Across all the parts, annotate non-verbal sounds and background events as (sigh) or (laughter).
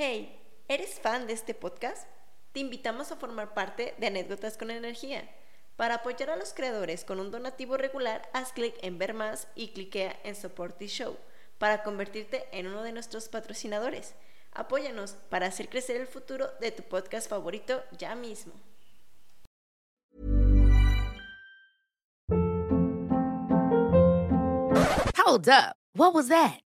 Hey, ¿eres fan de este podcast? Te invitamos a formar parte de Anécdotas con Energía. Para apoyar a los creadores con un donativo regular, haz clic en Ver Más y cliquea en Support the Show para convertirte en uno de nuestros patrocinadores. Apóyanos para hacer crecer el futuro de tu podcast favorito ya mismo. Hold up. What was that?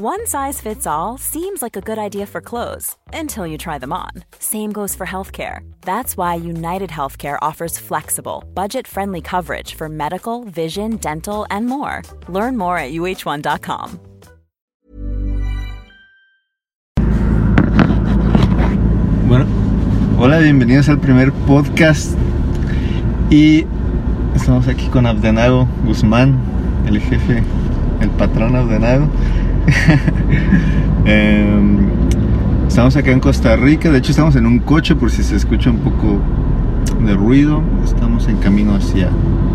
One size fits all seems like a good idea for clothes until you try them on. Same goes for healthcare. That's why United Healthcare offers flexible, budget friendly coverage for medical, vision, dental, and more. Learn more at uh1.com. Bueno, hola, bienvenidos al primer podcast. Y estamos aquí con Abdenago Guzmán, el jefe, el patrón Abdenago. (laughs) Em, estamos acá en Costa Rica, de hecho estamos en un coche por si se escucha un poco de ruido. Estamos en camino hacia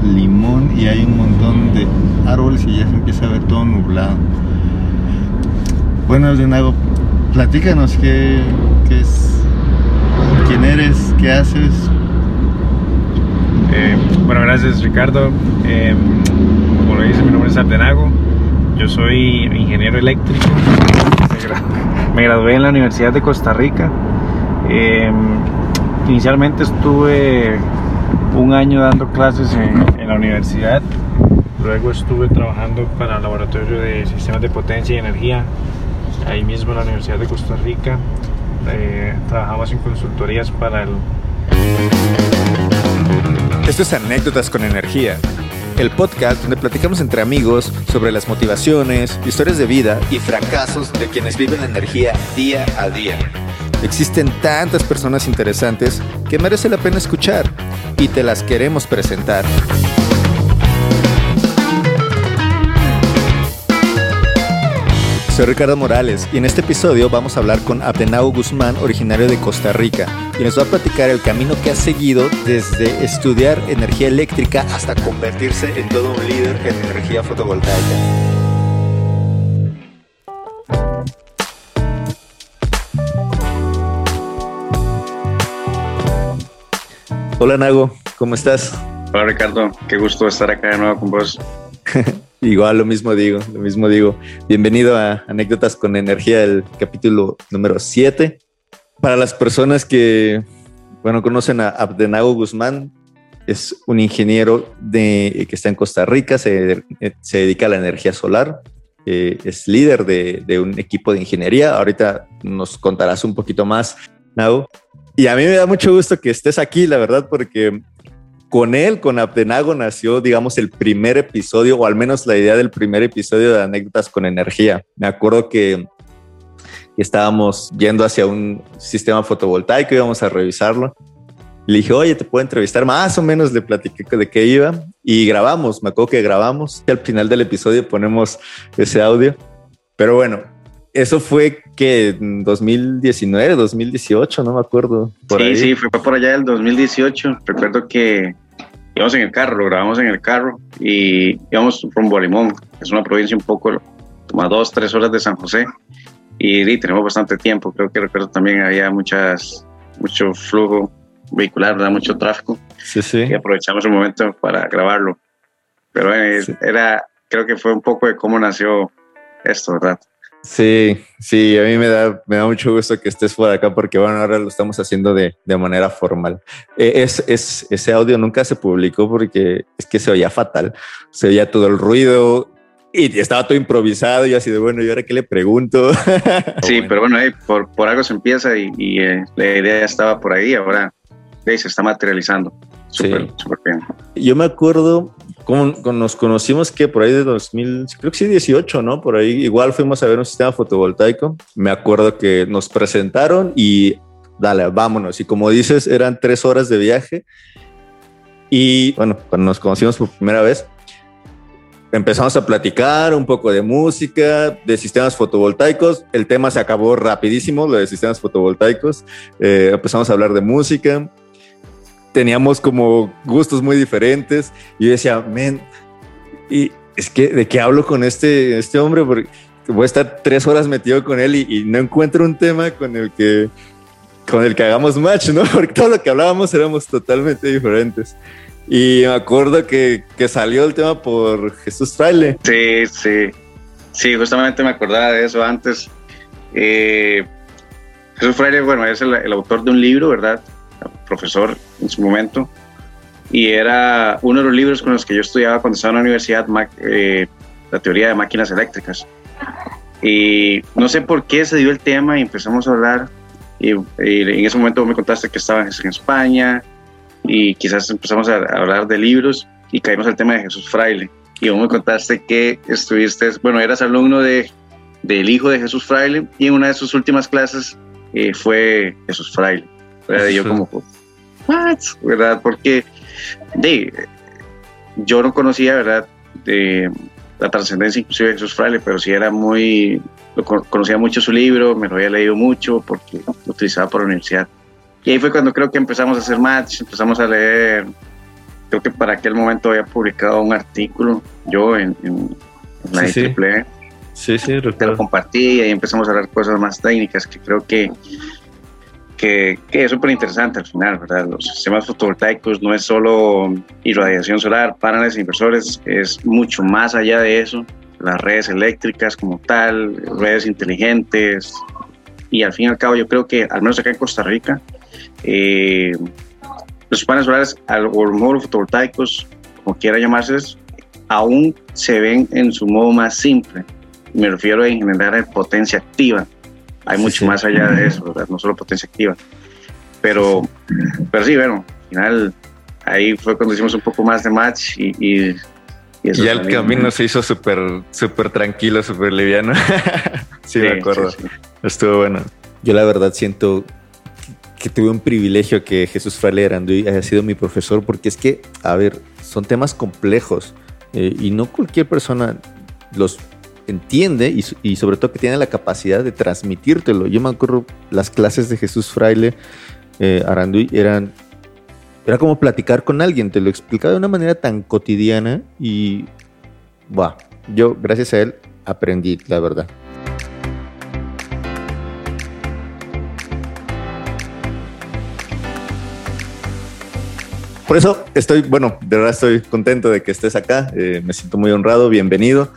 Limón y hay un montón de árboles y ya se empieza a ver todo nublado. Bueno, Abdenago, platícanos qué, es, quién eres, qué haces. Eh, bueno, gracias Ricardo. Eh, como lo dice, mi nombre es Abdenago. Yo soy ingeniero eléctrico. Me gradué en la Universidad de Costa Rica. Eh, inicialmente estuve un año dando clases en, en, la universidad. Luego estuve trabajando para el laboratorio de sistemas de potencia y energía, ahí mismo en la Universidad de Costa Rica. Eh, trabajamos en consultorías para el... Esto es Anécdotas con Energía, el podcast donde platicamos entre amigos sobre las motivaciones, historias de vida y fracasos de quienes viven la energía día a día. Existen tantas personas interesantes que merece la pena escuchar y te las queremos presentar. Soy Ricardo Morales y en este episodio vamos a hablar con Abdenao Guzmán, originario de Costa Rica, y nos va a platicar el camino que ha seguido desde estudiar energía eléctrica hasta convertirse en todo un líder en energía fotovoltaica. Hola Nago, ¿cómo estás? Hola Ricardo, qué gusto estar acá de nuevo con vos. (laughs) Igual, lo mismo digo, lo mismo digo. Bienvenido a Anécdotas con Energía, el capítulo número 7. Para las personas que, bueno, conocen a Abdenago Guzmán, es un ingeniero de, que está en Costa Rica, se, se dedica a la energía solar, eh, es líder de, de, un equipo de ingeniería. Ahorita nos contarás un poquito más, Nago. Y a mí me da mucho gusto que estés aquí, la verdad, porque con él, con Abdenago, nació, digamos, el primer episodio, o al menos la idea del primer episodio de Anécdotas con Energía. Me acuerdo que estábamos yendo hacia un sistema fotovoltaico, íbamos a revisarlo. Le dije, oye, te puedo entrevistar. Más o menos le platiqué de qué iba y grabamos. Me acuerdo que grabamos y al final del episodio ponemos ese audio. Pero bueno, eso fue que en 2019, 2018, no me acuerdo. Por sí, ahí. sí, fue por allá del 2018. Recuerdo que íbamos en el carro, lo grabamos en el carro y íbamos rumbo a Limón. Es una provincia un poco, toma dos, tres horas de San José. Y, y tenemos bastante tiempo. Creo que recuerdo también había muchas, mucho flujo vehicular, ¿verdad? mucho tráfico. Sí, sí. Y aprovechamos el momento para grabarlo. Pero eh, sí. era, creo que fue un poco de cómo nació esto, ¿verdad? Sí, sí, a mí me da, me da mucho gusto que estés por acá porque bueno, ahora lo estamos haciendo de, de manera formal. Eh, es, es, ese audio nunca se publicó porque es que se oía fatal, se oía todo el ruido y estaba todo improvisado y así de bueno, ¿y ahora qué le pregunto? (laughs) sí, pero bueno, por, por, algo se empieza y, y eh, la idea estaba por ahí, ahora se está materializando. Súper, sí. súper bien. Yo me acuerdo como, nos conocimos que por ahí de 2000, creo que sí, 18, ¿no? Por ahí igual fuimos a ver un sistema fotovoltaico. Me acuerdo que nos presentaron y dale, vámonos. Y como dices, eran tres horas de viaje. Y bueno, cuando nos conocimos por primera vez, empezamos a platicar un poco de música, de sistemas fotovoltaicos. El tema se acabó rapidísimo, lo de sistemas fotovoltaicos. Eh, empezamos a hablar de música teníamos como gustos muy diferentes. Y yo decía, men, y es que de qué hablo con este, este hombre, porque voy a estar tres horas metido con él y, no encuentro un tema con el que con el que hagamos match, ¿no? (laughs) Porque todo lo que hablábamos éramos totalmente diferentes. Y me acuerdo que, que salió el tema por Jesús Fraile. Sí, sí. Sí, justamente me acordaba de eso antes. Eh, Jesús Fraile, bueno, es el, el autor de un libro, ¿verdad? Profesor en su momento, y era uno de los libros con los que yo estudiaba cuando estaba en la universidad, eh, la teoría de máquinas eléctricas. Y no sé por qué se dio el tema y empezamos a hablar, y, y en ese momento me contaste que estabas en España, y quizás empezamos a, a hablar de libros, y caímos al tema de Jesús Fraile. Y vos me contaste que estuviste, bueno, eras alumno de, del hijo de Jesús Fraile, y en una de sus últimas clases eh, fue Jesús Fraile. ¿Verdad? Y yo como, ¿what? ¿verdad? Porque de, yo no conocía, ¿verdad? De la trascendencia inclusive de Jesús Fraile, pero sí era muy, lo, conocía mucho su libro, me lo había leído mucho porque lo utilizaba por la universidad. Y ahí fue cuando creo que empezamos a hacer match, empezamos a leer, creo que para aquel momento había publicado un artículo yo en, en, en la Sí, sí. IEEE, Sí, sí, te lo recuerdo. compartí y ahí empezamos a hablar cosas más técnicas que creo que, que, que es súper interesante al final, ¿verdad? Los sistemas fotovoltaicos no es solo irradiación solar, paneles inversores, es mucho más allá de eso. Las redes eléctricas como tal, redes inteligentes. Y al fin y al cabo yo creo que, al menos acá en Costa Rica, eh, los paneles solares o los fotovoltaicos, como quiera llamarse, aún se ven en su modo más simple. Me refiero a generar potencia activa. Hay Sí, mucho sí. más allá de eso, ¿verdad? no solo potencia activa. Pero, pero sí, bueno, al final ahí fue cuando hicimos un poco más de match y, y, y eso Y ya el camino se hizo súper, súper tranquilo, súper liviano. (laughs) sí, me acuerdo. sí, sí. Estuvo bueno. Yo la verdad siento que tuve un privilegio que Jesús Fraile Aranduy haya sido mi profesor, porque es que, a ver, son temas complejos eh, y no cualquier persona los entiende y, so- y sobre todo que tiene la capacidad de transmitírtelo. Yo me acuerdo las clases de Jesús Fraile eh, eran era como platicar con alguien, te lo explicaba de una manera tan cotidiana y bah, yo gracias a él aprendí, la verdad. Por eso estoy, bueno, de verdad estoy contento de que estés acá. eh, me siento muy honrado, bienvenido.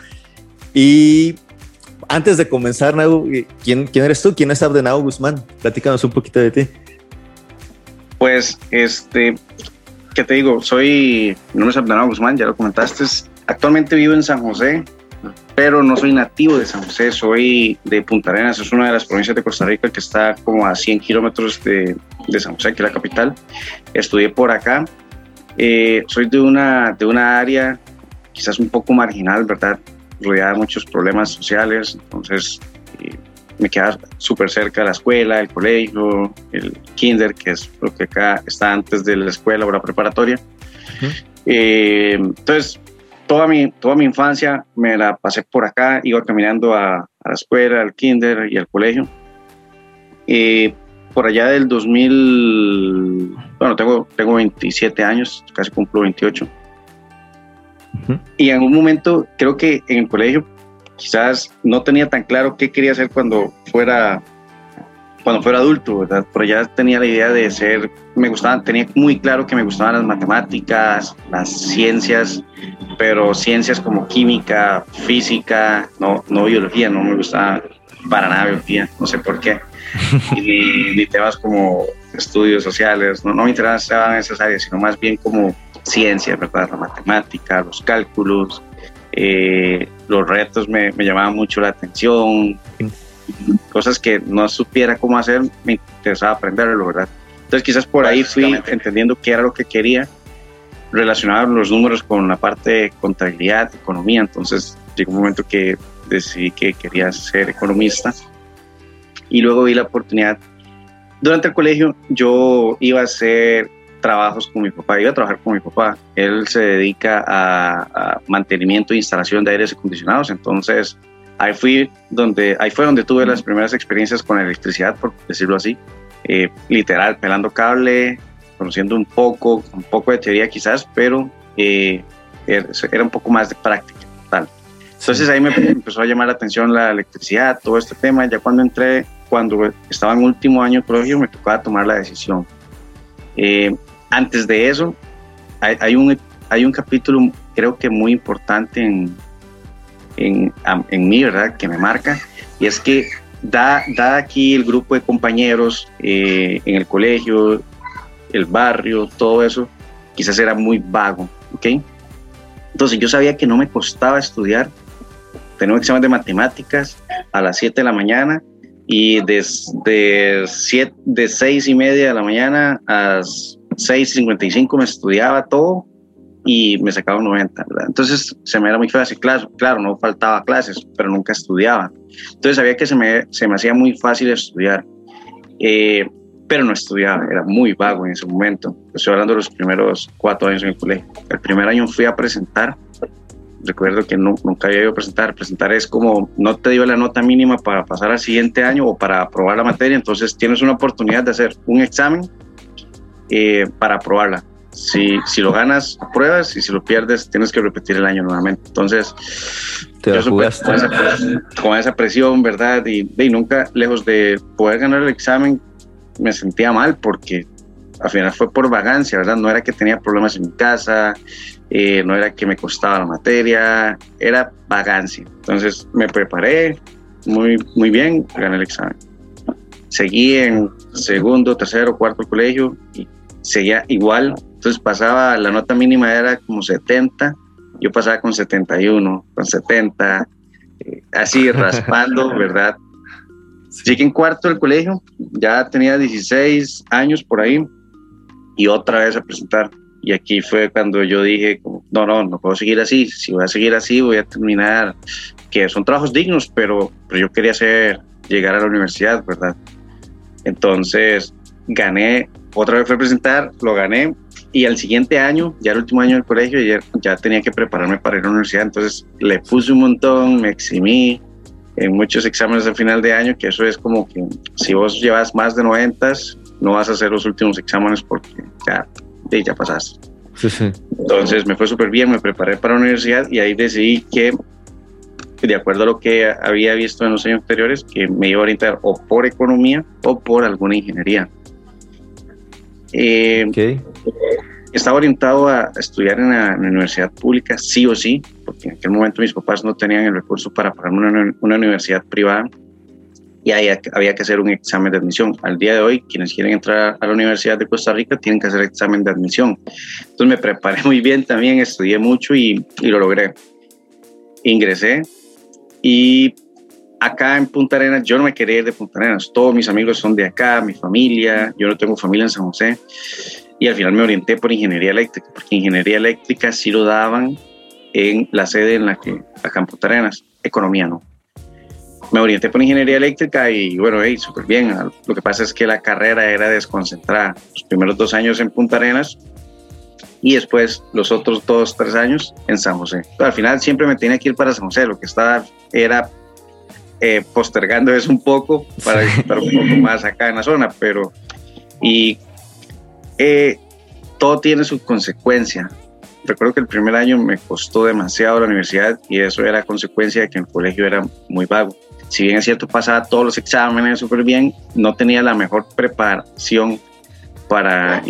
Y antes de comenzar, Nau, eh, ¿quién, ¿quién eres tú? ¿Quién es Abdenau Guzmán? Platícanos un poquito de ti. Pues, este, ¿qué te digo? Soy, mi nombre es Abdanao Guzmán, ya lo comentaste. Actualmente vivo en San José, pero no soy nativo de San José, soy de Punta Arenas, es una de las provincias de Costa Rica que está como a 100 kilómetros de, de San José, que es la capital. Estudié por acá. Eh, soy de una, de una área quizás un poco marginal, ¿verdad? Rodeada de muchos problemas sociales, entonces eh, me queda súper cerca de la escuela, el colegio, el kinder, que es lo que acá está antes de la escuela o la preparatoria. Ujú. Eh, entonces, toda mi, toda mi infancia me la pasé por acá, iba caminando a, a la escuela, al kinder y al colegio. Eh, por allá del 2000, bueno, tengo, tengo 27 años, casi cumplo 28. Ujú. Y en un momento, creo que en el colegio, quizás no tenía tan claro qué quería hacer cuando fuera cuando fuera adulto, ¿verdad? Pero ya tenía la idea de ser, me gustaban, tenía muy claro que me gustaban las matemáticas, las ciencias, pero ciencias como química, física, no, no biología, no me gustaba para nada biología, no sé por qué, (laughs) ni, ni, temas como estudios sociales, no, no me interesaban esas áreas, sino más bien como ciencia, ¿verdad? La matemática, los cálculos, eh, los retos me, me, llamaban mucho la atención, cosas que no supiera cómo hacer, me interesaba aprenderlo, ¿verdad? Entonces quizás por ahí fui entendiendo qué era lo que quería, relacionar los números con la parte de contabilidad, economía, entonces llegó un momento que decidí que quería ser economista y luego vi la oportunidad. Durante el colegio yo iba a hacer trabajos con mi papá, iba a trabajar con mi papá. Él se dedica a, mantenimiento e instalación de aires acondicionados, entonces ahí fui donde ahí fue donde tuve las primeras experiencias con electricidad, por decirlo así, eh, literal pelando cable, conociendo un poco, un poco de teoría quizás, pero eh, era un poco más de práctica. Tal. Entonces ahí me empezó a llamar la atención la electricidad, todo este tema. Ya cuando entré, cuando estaba en último año de colegio, me tocaba tomar la decisión. Eh, antes de eso, hay, un, hay un capítulo creo que muy importante en, en, en mí, ¿verdad? Que me marca, y es que da, da aquí el grupo de compañeros eh, en el colegio, el barrio, todo eso, quizás era muy vago, ¿ok? Entonces yo sabía que no me costaba estudiar, tenía un examen de matemáticas a las 7 de la mañana y desde de 6 y media de la mañana a 6.55 me estudiaba todo y me sacaba un 90, ¿verdad? Entonces se me era muy fácil, claro, claro, no faltaba clases, pero nunca estudiaba. Entonces sabía que se me, se me hacía muy fácil estudiar, eh, pero no estudiaba, era muy vago en ese momento. Estoy hablando de los primeros cuatro años en el colegio. El primer año fui a presentar, recuerdo que nunca había ido a presentar. Presentar es como no te dio la nota mínima para pasar al siguiente año o para aprobar la materia, entonces tienes una oportunidad de hacer un examen eh, para aprobarla. Si, si lo ganas, apruebas y si lo pierdes, tienes que repetir el año nuevamente. Entonces, Te yo con, esa, con esa, presión, ¿verdad? Y, y, nunca, lejos de poder ganar el examen, me sentía mal porque al final fue por vagancia, ¿verdad? No era que tenía problemas en mi casa, eh, no era que me costaba la materia, era vagancia. Entonces me preparé muy, muy bien, gané el examen. Seguí en segundo, tercero, cuarto colegio y seguía igual. Entonces pasaba, la nota mínima era como 70, yo pasaba con 71, con 70, eh, así (laughs) raspando, ¿verdad? Llegué en cuarto del colegio, ya tenía 16 años por ahí y otra vez a presentar. Y aquí fue cuando yo dije, no, no, no puedo seguir así. Si voy a seguir así, voy a terminar, que son trabajos dignos, pero, pero yo quería hacer, llegar a la universidad, ¿verdad? Entonces gané otra vez fue a presentar, lo gané y al siguiente año, ya el último año del colegio, ya, ya tenía que prepararme para ir a la universidad, entonces le puse un montón, me eximí en muchos exámenes al final de año, que eso es como que si vos llevas más de 90, no vas a hacer los últimos exámenes porque ya, ya pasaste. Entonces me fue súper bien, me preparé para la universidad y ahí decidí que, de acuerdo a lo que había visto en los años anteriores, que me iba a orientar o por economía o por alguna ingeniería. Eh, Estaba orientado a estudiar en la, universidad pública, sí o sí, porque en aquel momento mis papás no tenían el recurso para pagar una, universidad privada y había, había, que hacer un examen de admisión. Al día de hoy, quienes quieren entrar a la Universidad de Costa Rica tienen que hacer examen de admisión. Entonces me preparé muy bien también, estudié mucho y, y lo logré. Ingresé y acá en Punta Arenas, yo no me quería ir de Punta Arenas, todos mis amigos son de acá, mi familia, yo no tengo familia en San José, y al final me orienté por ingeniería eléctrica, porque ingeniería eléctrica sí lo daban en la sede en la que, acá en Punta Arenas, economía no. Me orienté por ingeniería eléctrica y bueno, hey, súper bien. Lo que pasa es que la carrera era desconcentrada. Los primeros dos años en Punta Arenas y después los otros dos, tres años en San José. Al final siempre me tenía que ir para San José. Lo que estaba era eh, postergando eso un poco para estar un poco más acá en la zona, pero y eh, todo tiene su consecuencia. Recuerdo que el primer año me costó demasiado la universidad y eso era consecuencia de que el colegio era muy vago. Si bien es cierto, pasaba todos los exámenes súper bien, no tenía la mejor preparación para,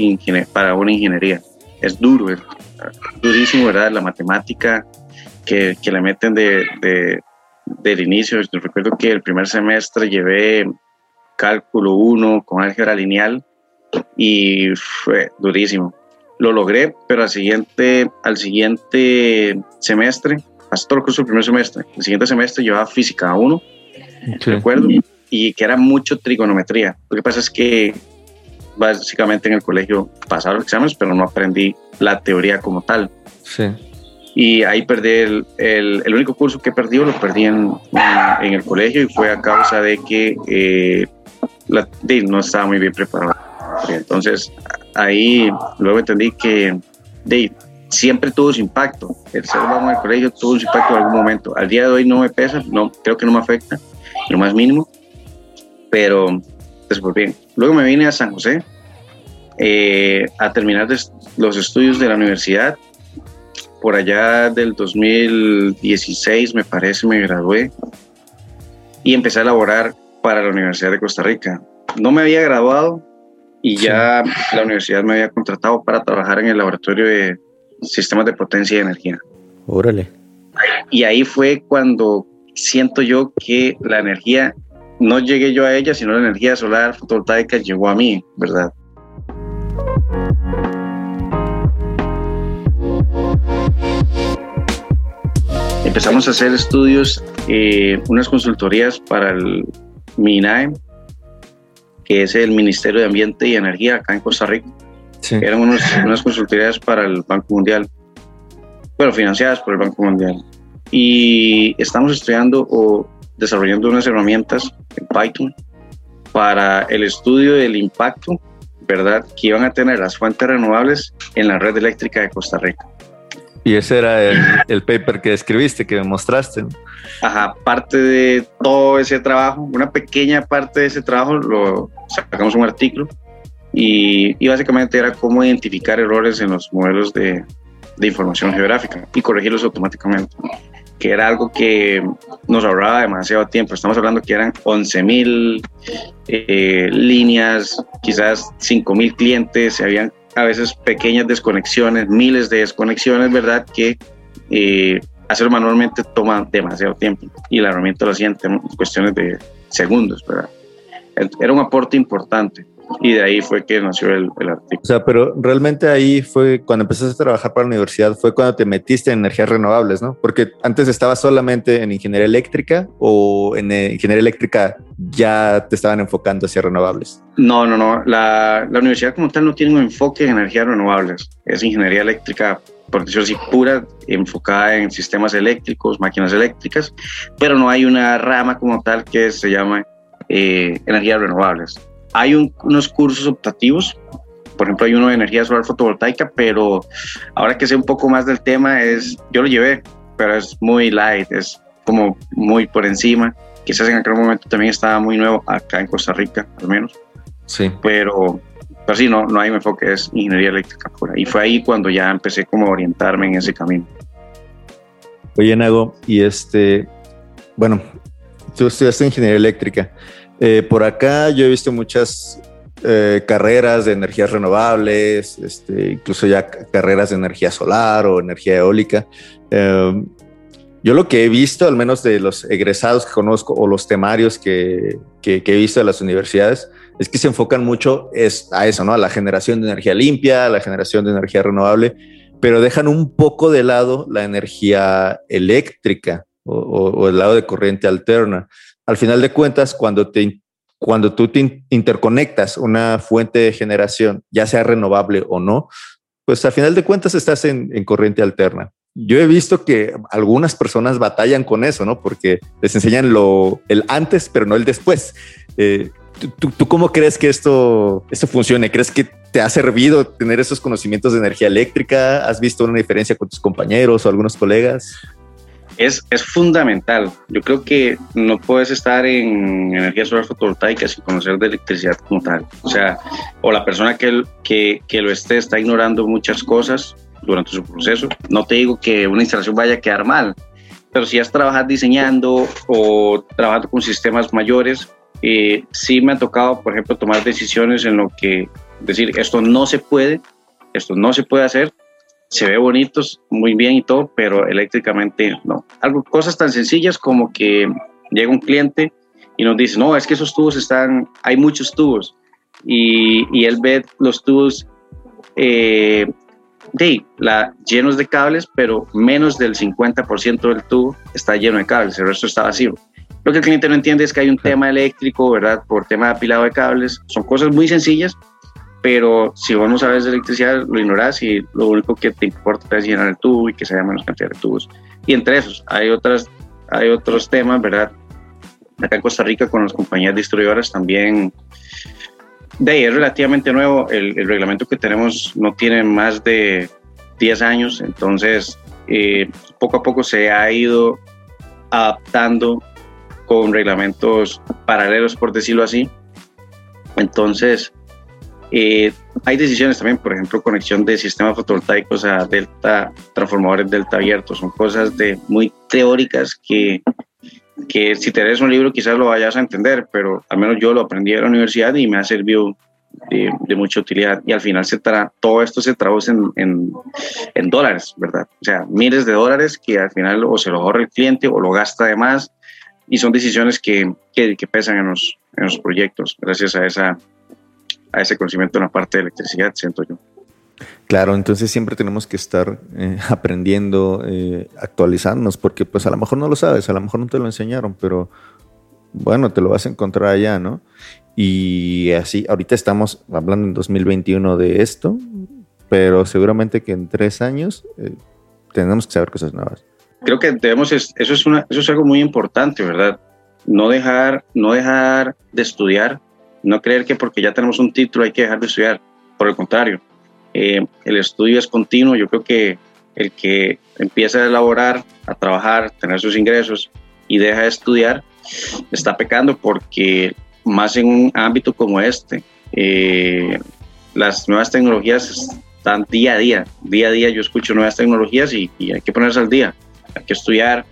para una ingeniería. Es duro, es durísimo, ¿verdad? La matemática que, que le meten de, del inicio. Yo recuerdo que el primer semestre llevé cálculo 1 con álgebra lineal y fue durísimo. Lo logré, pero al siguiente, al siguiente semestre, hasta todo el curso del primer semestre, el siguiente semestre llevaba física 1, recuerdo, y que era mucho trigonometría. Lo que pasa es que básicamente en el colegio pasaba los exámenes, pero no aprendí la teoría como tal. Sí. Y ahí perdí el, el, único curso que perdí, lo perdí en, en, el colegio y fue a causa de que eh, la, no estaba muy bien preparado. Entonces ahí luego entendí que de, siempre tuvo su impacto. El ser humano en el colegio tuvo su impacto en algún momento. Al día de hoy no me pesa, no, creo que no me afecta, lo más mínimo, pero después bien. Luego me vine a San José eh, a terminar los estudios de la universidad. Por allá del 2016, me parece, me gradué y empecé a laborar para la Universidad de Costa Rica. No me había graduado y ya la universidad me había contratado para trabajar en el laboratorio de sistemas de potencia y energía. Órale. Y ahí fue cuando siento yo que la energía, no llegué yo a ella, sino la energía solar fotovoltaica llegó a mí, ¿verdad? Empezamos a hacer estudios, eh, unas consultorías para el MINAE, que es el Ministerio de Ambiente y Energía acá en Costa Rica. Eran unas consultorías para el Banco Mundial, bueno, financiadas por el Banco Mundial. Y estamos estudiando o desarrollando unas herramientas en Python para el estudio del impacto, ¿verdad?, que iban a tener las fuentes renovables en la red eléctrica de Costa Rica. Y ese era el, el paper que escribiste, que me mostraste. Ajá, parte de todo ese trabajo, una pequeña parte de ese trabajo, lo sacamos un artículo y, y básicamente era cómo identificar errores en los modelos de, de información geográfica y corregirlos automáticamente que era algo que nos ahorraba demasiado tiempo. Estamos hablando que eran 11.000 eh, líneas, quizás 5.000 clientes, habían a veces pequeñas desconexiones, miles de desconexiones, ¿verdad? Que eh, hacerlo manualmente toma demasiado tiempo y la herramienta lo hacía en cuestiones de segundos, ¿verdad? Era un aporte importante y de ahí fue que nació el, el, artículo. O sea, pero realmente ahí fue cuando empezaste a trabajar para la universidad, fue cuando te metiste en energías renovables, ¿no? Porque antes estabas solamente en ingeniería eléctrica o en eh, ingeniería eléctrica ya te estaban enfocando hacia renovables. No, no, no. La, la universidad como tal no tiene un enfoque en energías renovables. Es ingeniería eléctrica por decirlo así, pura, enfocada en sistemas eléctricos, máquinas eléctricas, pero no hay una rama como tal que se llama eh, energías renovables. Hay unos cursos optativos, por ejemplo, hay uno de energía solar fotovoltaica, pero ahora que sé un poco más del tema, es, yo lo llevé, pero es muy light, es como muy por encima. Quizás en aquel momento también estaba muy nuevo, acá en Costa Rica, al menos. Sí. Pero, pero sí, no, no hay un enfoque, es ingeniería eléctrica pura. Y fue ahí cuando ya empecé como a orientarme en ese camino. Oye, Nago, y este, bueno, tú estudiaste ingeniería eléctrica. Eh, por acá yo he visto muchas eh, carreras de energías renovables, este, incluso ya carreras de energía solar o energía eólica. Eh, yo lo que he visto, al menos de los egresados que conozco o los temarios que, que, he visto de las universidades, es que se enfocan mucho es a eso, ¿no? A la generación de energía limpia, a la generación de energía renovable, pero dejan un poco de lado la energía eléctrica o, o el lado de corriente alterna al final de cuentas, cuando, te, cuando tú te interconectas una fuente de generación, ya sea renovable o no, pues al final de cuentas estás en, en, corriente alterna. Yo he visto que algunas personas batallan con eso, ¿no? Porque les enseñan lo, el antes, pero no el después. Eh, ¿tú, ¿tú, cómo crees que esto, esto funcione? ¿Crees que te ha servido tener esos conocimientos de energía eléctrica? ¿Has visto una diferencia con tus compañeros o algunos colegas? Es, es, fundamental. Yo creo que no puedes estar en energía solar fotovoltaica sin conocer de electricidad como tal. O sea, o la persona que, que, que lo esté está ignorando muchas cosas durante su proceso. No te digo que una instalación vaya a quedar mal, pero si has trabajado diseñando o trabajando con sistemas mayores, eh, sí me ha tocado, por ejemplo, tomar decisiones en lo que decir esto no se puede, esto no se puede hacer, se ve bonito, muy bien y todo, pero eléctricamente no. Algo, cosas tan sencillas como que llega un cliente y nos dice, no, es que esos tubos están, hay muchos tubos. Y, y él ve los tubos eh, de, la, llenos de cables, pero menos del 50% del tubo está lleno de cables, el resto está vacío. Lo que el cliente no entiende es que hay un tema eléctrico, ¿verdad? Por tema de apilado de cables. Son cosas muy sencillas, pero si vos no sabes de electricidad, lo ignoras y lo único que te importa es llenar el tubo y que se haya menos cantidad de tubos. Y entre esos hay, otras, hay otros temas, ¿verdad? Acá en Costa Rica con las compañías distribuidoras también de ahí es relativamente nuevo. El, reglamento que tenemos no tiene más de 10 años, entonces eh, poco a poco se ha ido adaptando con reglamentos paralelos, por decirlo así. Entonces, eh, hay decisiones también, por ejemplo, conexión de sistemas fotovoltaicos a delta, transformadores delta abiertos, son cosas de muy teóricas que, que si te lees un libro quizás lo vayas a entender, pero al menos yo lo aprendí en la universidad y me ha servido de, mucha utilidad. Y al final se tra todo esto se traduce en, en, en, dólares, ¿verdad? O sea, miles de dólares que al final o se lo ahorra el cliente o lo gasta de más y son decisiones que, que, pesan en los, en los proyectos gracias a, esa, a ese conocimiento en la parte de electricidad, siento yo. Claro, entonces siempre tenemos que estar eh, (laughs) aprendiendo, eh, actualizándonos, porque pues a lo mejor no lo sabes, a lo mejor no te lo enseñaron, pero bueno, te lo vas a encontrar allá, ¿no? Y así, ahorita estamos hablando en 2021 de esto, pero seguramente que en tres años eh, tenemos que saber cosas nuevas creo que debemos, eso es, una, eso es algo muy importante, ¿verdad? No dejar, no dejar de estudiar, no creer que porque ya tenemos un título hay que dejar de estudiar, por el contrario, eh, el estudio es continuo, yo creo que el que empieza a elaborar, a trabajar, tener sus ingresos y deja de estudiar, está pecando porque más en un ámbito como este, eh, las nuevas tecnologías están día a día, día a día yo escucho nuevas tecnologías y, y hay que ponerse al día hay que estudiar.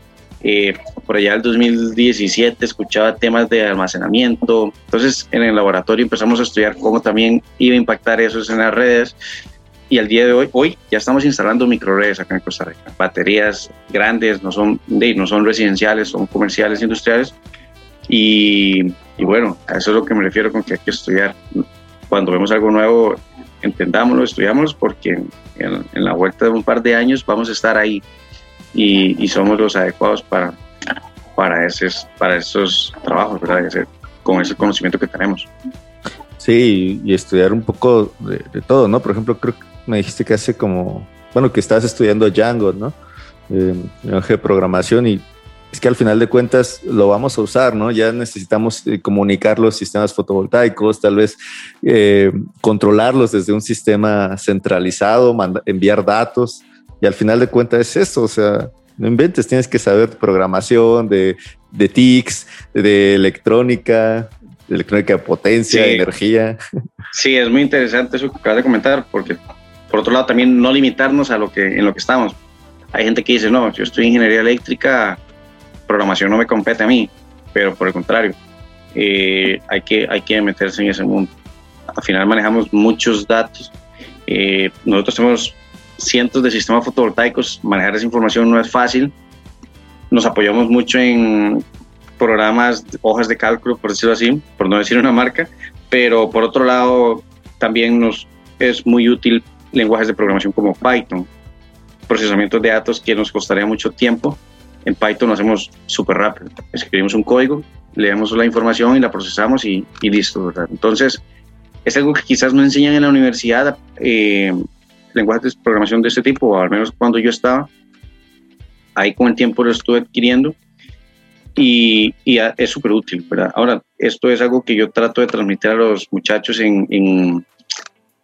Eh, por allá el 2017 escuchaba temas de almacenamiento. Entonces en el laboratorio empezamos a estudiar cómo también iba a impactar eso en las redes. Y al día de hoy, hoy ya estamos instalando microredes acá en Costa Rica. Baterías grandes, no son, no son residenciales, son comerciales, industriales. Y, y bueno, a eso es lo que me refiero con que hay que estudiar. Cuando vemos algo nuevo, entendámoslo, estudiámoslo, porque en, en la vuelta de un par de años vamos a estar ahí y, somos los adecuados para, para, esos, para esos trabajos, ¿verdad? con ese conocimiento que tenemos. Sí, y, estudiar un poco de, todo, ¿no? Por ejemplo, creo que me dijiste que hace como, bueno, que estás estudiando Django, ¿no? Eh, de programación y es que al final de cuentas lo vamos a usar, ¿no? Ya necesitamos eh, comunicar los sistemas fotovoltaicos, tal vez eh, controlarlos desde un sistema centralizado, enviar datos. Y al final de cuentas es eso, o sea, no inventes, tienes que saber programación, de, de TICs, de electrónica, de electrónica de potencia, energía. Sí, es muy interesante eso que acabas de comentar, porque por otro lado también no limitarnos a lo que en lo que estamos. Hay gente que dice, no, yo estoy en ingeniería eléctrica, programación no me compete a mí, pero por el contrario, eh, hay, que, hay que meterse en ese mundo. Al final manejamos muchos datos. Eh, nosotros tenemos cientos de sistemas fotovoltaicos, manejar esa información no es fácil. Nos apoyamos mucho en programas, hojas de cálculo, por decirlo así, por no decir una marca, pero por otro lado también nos es muy útil lenguajes de programación como Python, procesamiento de datos que nos costaría mucho tiempo. En Python lo hacemos súper rápido. Escribimos un código, leemos la información y la procesamos y, listo. Entonces, es algo que quizás no enseñan en la universidad. Eh, lenguajes de programación de este tipo, al menos cuando yo estaba, ahí con el tiempo lo estuve adquiriendo y, y es súper útil, ¿verdad? Ahora, esto es algo que yo trato de transmitir a los muchachos en, en,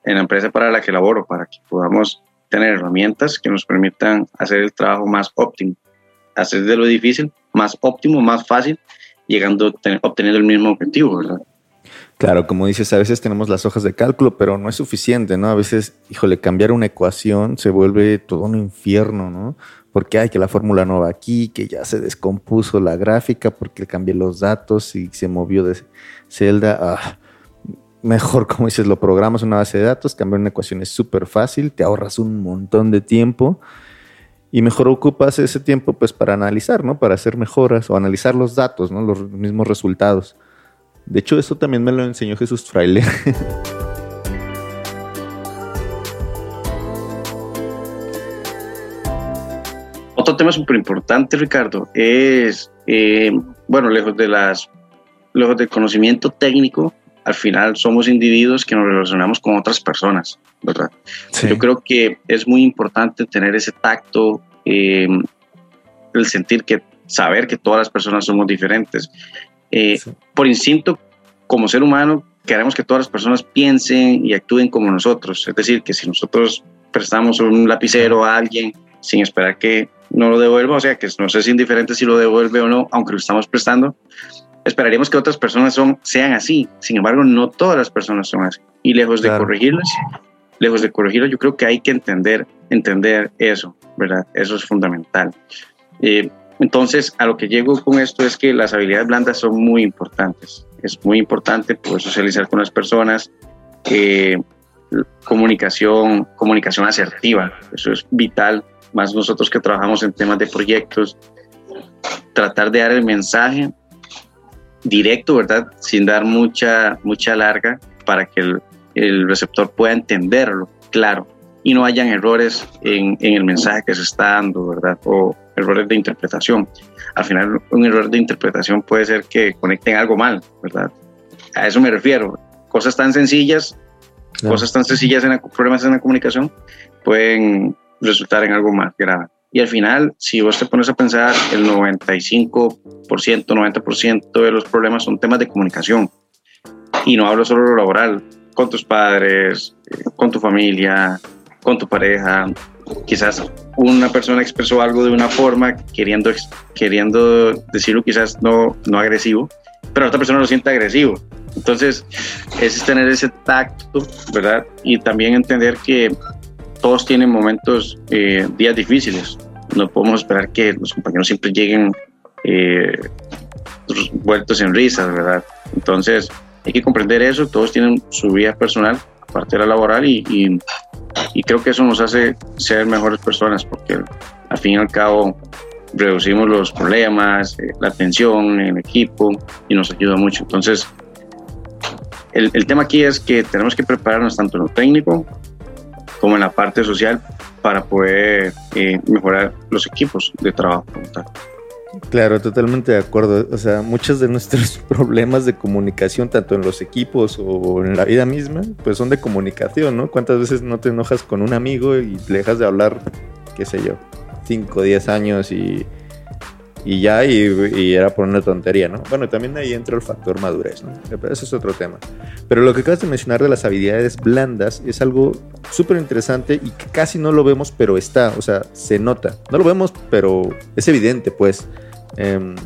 en la empresa para la que laboro, para que podamos tener herramientas que nos permitan hacer el trabajo más óptimo, hacer de lo difícil más óptimo, más fácil, llegando, obteniendo el mismo objetivo, ¿verdad? Claro, como dices, a veces tenemos las hojas de cálculo, pero no es suficiente, ¿no? A veces, híjole, cambiar una ecuación se vuelve todo un infierno, ¿no? Porque hay que la fórmula no va aquí, que ya se descompuso la gráfica porque cambié los datos y se movió de celda. Ah, mejor, como dices, lo programas una base de datos, cambiar una ecuación es súper fácil, te ahorras un montón de tiempo y mejor ocupas ese tiempo pues para analizar, ¿no? Para hacer mejoras o analizar los datos, ¿no? Los mismos resultados. De hecho, eso también me lo enseñó Jesús Fraile. (laughs) Otro tema súper importante, Ricardo, es, eh, bueno, lejos de las, lejos del conocimiento técnico, al final somos individuos que nos relacionamos con otras personas, ¿verdad? Yo creo que es muy importante tener ese tacto, eh, el sentir que, saber que todas las personas somos diferentes. Eh, por instinto, como ser humano, queremos que todas las personas piensen y actúen como nosotros. Es decir, que si nosotros prestamos un lapicero a alguien sin esperar que no lo devuelva, o sea, que no si indiferente si lo devuelve o no, aunque lo estamos prestando, esperaríamos que otras personas son, sean así. Sin embargo, no todas las personas son así. Y lejos de corregirlas, lejos de yo creo que hay que entender, entender eso, ¿verdad? Eso es fundamental. Eh, entonces, a lo que llego con esto es que las habilidades blandas son muy importantes. Es muy importante poder socializar con las personas, eh, comunicación, comunicación asertiva, eso es vital, más nosotros que trabajamos en temas de proyectos, tratar de dar el mensaje directo, ¿verdad? Sin dar mucha, mucha larga para que el, el receptor pueda entenderlo, claro, y no hayan errores en, en, el mensaje que se está dando, ¿verdad? O errores de interpretación. Al final, un error de interpretación puede ser que conecten algo mal, ¿verdad? A eso me refiero. Cosas tan sencillas, cosas tan sencillas en problemas en la comunicación pueden resultar en algo más grave. Y al final, si vos te pones a pensar, el 95%, 90% de los problemas son temas de comunicación. Y no hablo solo de lo laboral, con tus padres, eh, con tu familia, con tu pareja. Quizás una persona expresó algo de una forma queriendo, queriendo decirlo quizás no, no agresivo, pero otra persona lo siente agresivo. Entonces, es tener ese tacto, ¿verdad? Y también entender que todos tienen momentos, eh, días difíciles. No podemos esperar que los compañeros siempre lleguen eh, vueltos en risas, ¿verdad? Entonces, hay que comprender eso. Todos tienen su vida personal, aparte de la laboral, y, y, creo que eso nos hace ser mejores personas, porque al fin y al cabo reducimos los problemas, eh, la tensión en el equipo y nos ayuda mucho. Entonces, el, el, tema aquí es que tenemos que prepararnos tanto en lo técnico como en la parte social para poder eh, mejorar los equipos de trabajo. Claro, totalmente de acuerdo. O sea, muchos de nuestros (laughs) problemas de comunicación, tanto en los equipos o en la vida misma, pues son de comunicación, ¿no? ¿Cuántas veces no te enojas con un amigo y le dejas de hablar, qué sé yo, 5 o 10 años y y ya, y, era por una tontería, ¿no? Bueno, también ahí entra el factor madurez, ¿no? Pero eso es otro tema. Pero lo que acabas de mencionar de las habilidades blandas es algo súper interesante y que casi no lo vemos, pero está, o sea, se nota. No lo vemos, pero es evidente, pues. Em,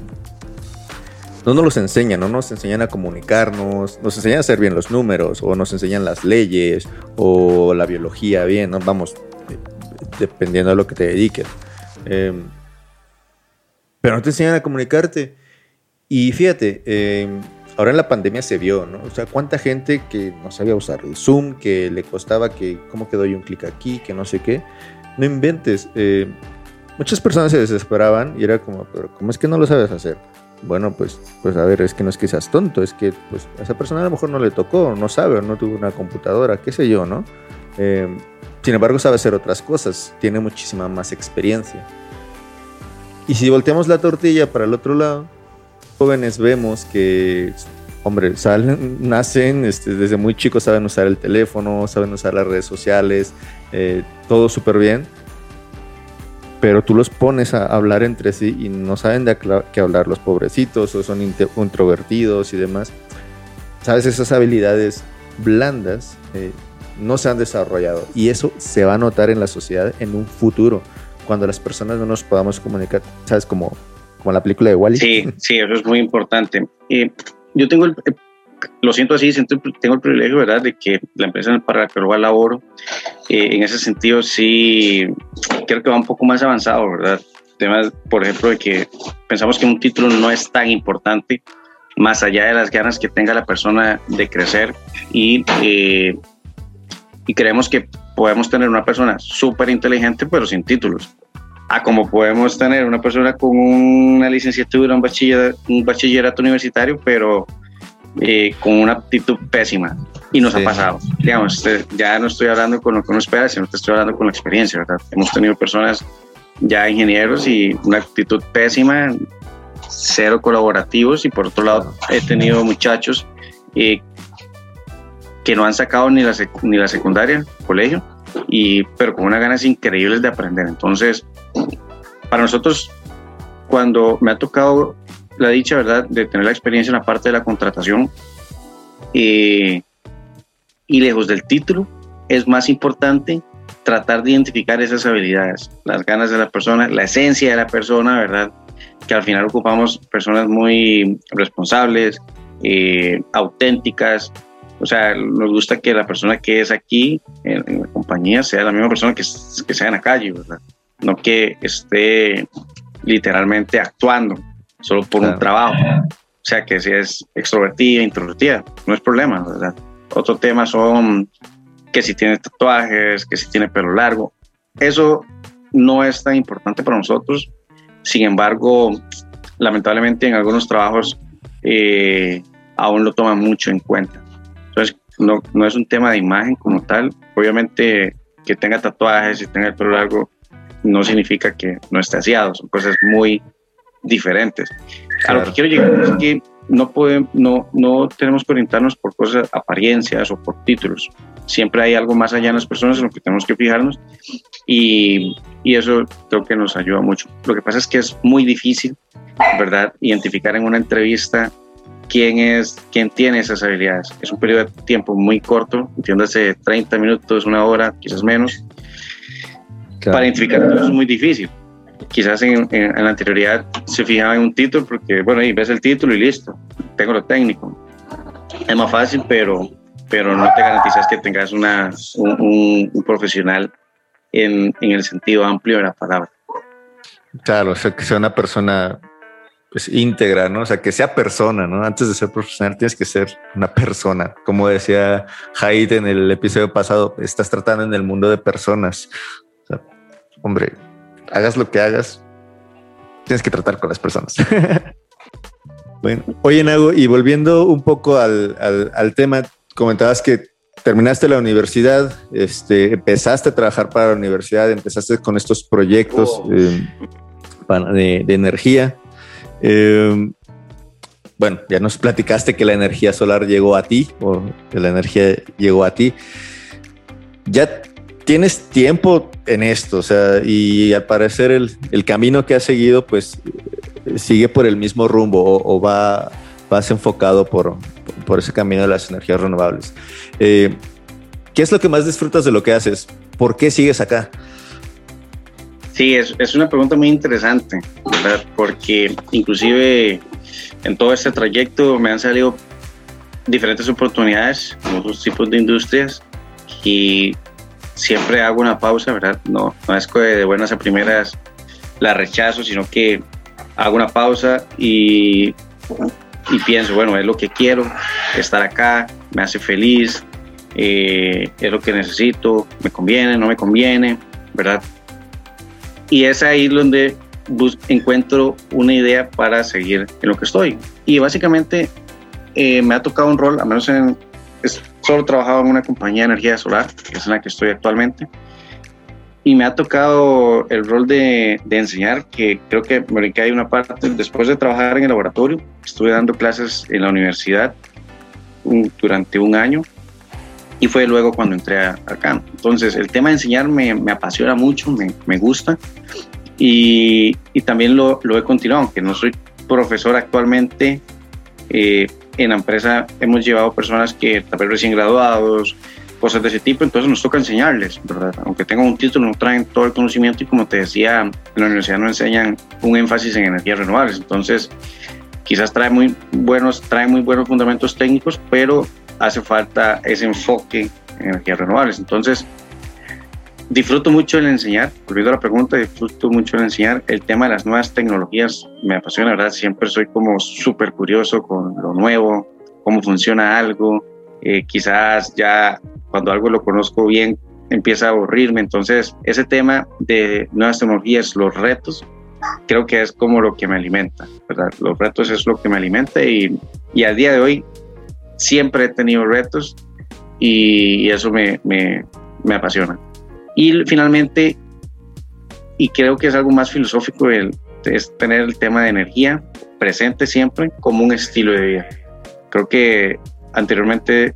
no nos los enseñan, no nos enseñan a comunicarnos, nos enseñan a hacer bien los números, o nos enseñan las leyes, o la biología bien, ¿no? Vamos, dependiendo de lo que te dediques. Eh, pero no te enseñan a comunicarte. Y fíjate, em, ahora en la pandemia se vio, ¿no? O sea, cuánta gente que no sabía usar el Zoom, que le costaba que, ¿cómo que doy un clic aquí? Que no sé qué. No inventes. Eh, muchas personas se desesperaban y era como, pero ¿cómo es que no lo sabes hacer? Bueno, pues, pues a ver, es que no es que seas tonto, es que pues, a esa persona a lo mejor no le tocó, no sabe, o no tuvo una computadora, qué sé yo, ¿no? Em, sin embargo, sabe hacer otras cosas, tiene muchísima más experiencia. Y si volteamos la tortilla para el otro lado, jóvenes vemos que, hombre, salen, (laughs) nacen, este, desde muy chicos saben usar el teléfono, saben usar las redes sociales, eh, todo súper bien. Pero tú los pones a hablar entre sí y no saben de qué hablar los pobrecitos o son introvertidos y demás. Sabes, esas habilidades blandas eh, no se han desarrollado y eso se va a notar en la sociedad en un futuro cuando las personas no nos podamos comunicar, ¿sabes? Como, como la película de Wally. Sí, sí, eso es muy importante. Eh, yo tengo el, lo siento así, tengo el privilegio, ¿verdad?, de que la empresa para la que lo laboro, eh, en ese sentido sí creo que va un poco más avanzado, ¿verdad? Temas, por ejemplo, de que pensamos que un título no es tan importante más allá de las ganas que tenga la persona de crecer y, eh, y creemos que podemos tener una persona súper inteligente pero sin títulos a como podemos tener una persona con una licenciatura, un, bachiller, un bachillerato universitario, pero eh, con una actitud pésima. Y nos ha pasado. Digamos, este, ya no estoy hablando con lo que uno espera, sino que estoy hablando con la experiencia, ¿verdad? Hemos tenido personas ya ingenieros y una actitud pésima, cero colaborativos, y por otro lado he tenido muchachos eh, que no han sacado ni la, ni la secundaria, colegio, y, pero con unas ganas increíbles de aprender. Entonces, para nosotros, cuando me ha tocado la dicha, ¿verdad?, de tener la experiencia en la parte de la contratación eh, y lejos del título, es más importante tratar de identificar esas habilidades, las ganas de la persona, la esencia de la persona, ¿verdad? Que al final ocupamos personas muy responsables, eh, auténticas. O sea, nos gusta que la persona que es aquí en, la compañía sea la misma persona que, que sea en la calle, ¿verdad? No que esté literalmente actuando solo por un trabajo. O sea, que si es extrovertida, introvertida, no es problema, ¿verdad? Otro tema son que si tiene tatuajes, que si tiene pelo largo. Eso no es tan importante para nosotros. Sin embargo, lamentablemente en algunos trabajos eh, aún lo toman mucho en cuenta. No, no es un tema de imagen como tal. Obviamente que tenga tatuajes y tenga el pelo largo no significa que no esté aseado. Son cosas muy diferentes. A lo que quiero llegar es que no, podemos, no, no tenemos que orientarnos por cosas, apariencias o por títulos. Siempre hay algo más allá en las personas en lo que tenemos que fijarnos y, y eso creo que nos ayuda mucho. Lo que pasa es que es muy difícil, ¿verdad?, identificar en una entrevista quién es, quién tiene esas habilidades. Es un periodo de tiempo muy corto, entiéndase 30 minutos, una hora, quizás menos. Para identificar eso es muy difícil quizás en, la anterioridad se fijaba en un título porque, bueno, y ves el título y listo, tengo lo técnico. Es más fácil, pero, pero no te garantizas que tengas una, un, profesional en, en, el sentido amplio de la palabra. Claro, o sea, que sea una persona pues íntegra, ¿no? O sea, que sea persona, ¿no? Antes de ser profesional tienes que ser una persona. Como decía Haid en el episodio pasado, estás tratando en el mundo de personas. O sea, hombre, hagas lo que hagas, tienes que tratar con las personas. (laughs) bueno, oye, Nago, y volviendo un poco al, tema, comentabas que terminaste la universidad, este, empezaste a trabajar para la universidad, empezaste con estos proyectos oh. eh, de, energía. Eh, bueno, ya nos platicaste que la energía solar llegó a ti o que la energía llegó a ti. ¿Ya tienes tiempo en esto, o sea, y al parecer el, camino que has seguido, pues sigue por el mismo rumbo o, va, vas enfocado por, por, ese camino de las energías renovables. Eh, ¿Qué es lo que más disfrutas de lo que haces? ¿Por qué sigues acá? Sí, es, es una pregunta muy interesante, ¿verdad? Porque inclusive en todo este trayecto me han salido diferentes oportunidades en otros tipos de industrias y siempre hago una pausa, ¿verdad? No, no es que de buenas a primeras la rechazo, sino que hago una pausa y, y pienso, bueno, es lo que quiero, estar acá, me hace feliz, eh, es lo que necesito, me conviene, no me conviene, ¿verdad? Y es ahí donde encuentro una idea para seguir en lo que estoy. Y básicamente eh, me ha tocado un rol, al menos en, solo trabajado en una compañía de energía solar, que es en la que estoy actualmente. Y me ha tocado el rol de, de enseñar, que creo que me hay una parte, después de trabajar en el laboratorio, estuve dando clases en la universidad durante un año y fue luego cuando entré acá. Entonces, el tema de enseñar me, me apasiona mucho, me, me gusta y, y también lo, lo, he continuado, aunque no soy profesor actualmente, eh, en la empresa hemos llevado personas que tal vez recién graduados, cosas de ese tipo, entonces nos toca enseñarles, ¿verdad? Aunque tengan un título, no traen todo el conocimiento y como te decía, en la universidad no enseñan un énfasis en energías renovables, entonces quizás trae muy buenos, trae muy buenos fundamentos técnicos, pero hace falta ese enfoque en energías renovables. Entonces, disfruto mucho el enseñar, olvido la pregunta, disfruto mucho el enseñar. El tema de las nuevas tecnologías me apasiona, ¿verdad? Siempre soy como súper curioso con lo nuevo, cómo funciona algo. Eh, quizás ya cuando algo lo conozco bien empieza a aburrirme. Entonces, ese tema de nuevas tecnologías, los retos, creo que es como lo que me alimenta, ¿verdad? Los retos es lo que me alimenta y, y a día de hoy siempre he tenido retos y, eso me, me, apasiona. Y finalmente, y creo que es algo más filosófico, es tener el tema de energía presente siempre como un estilo de vida. Creo que anteriormente,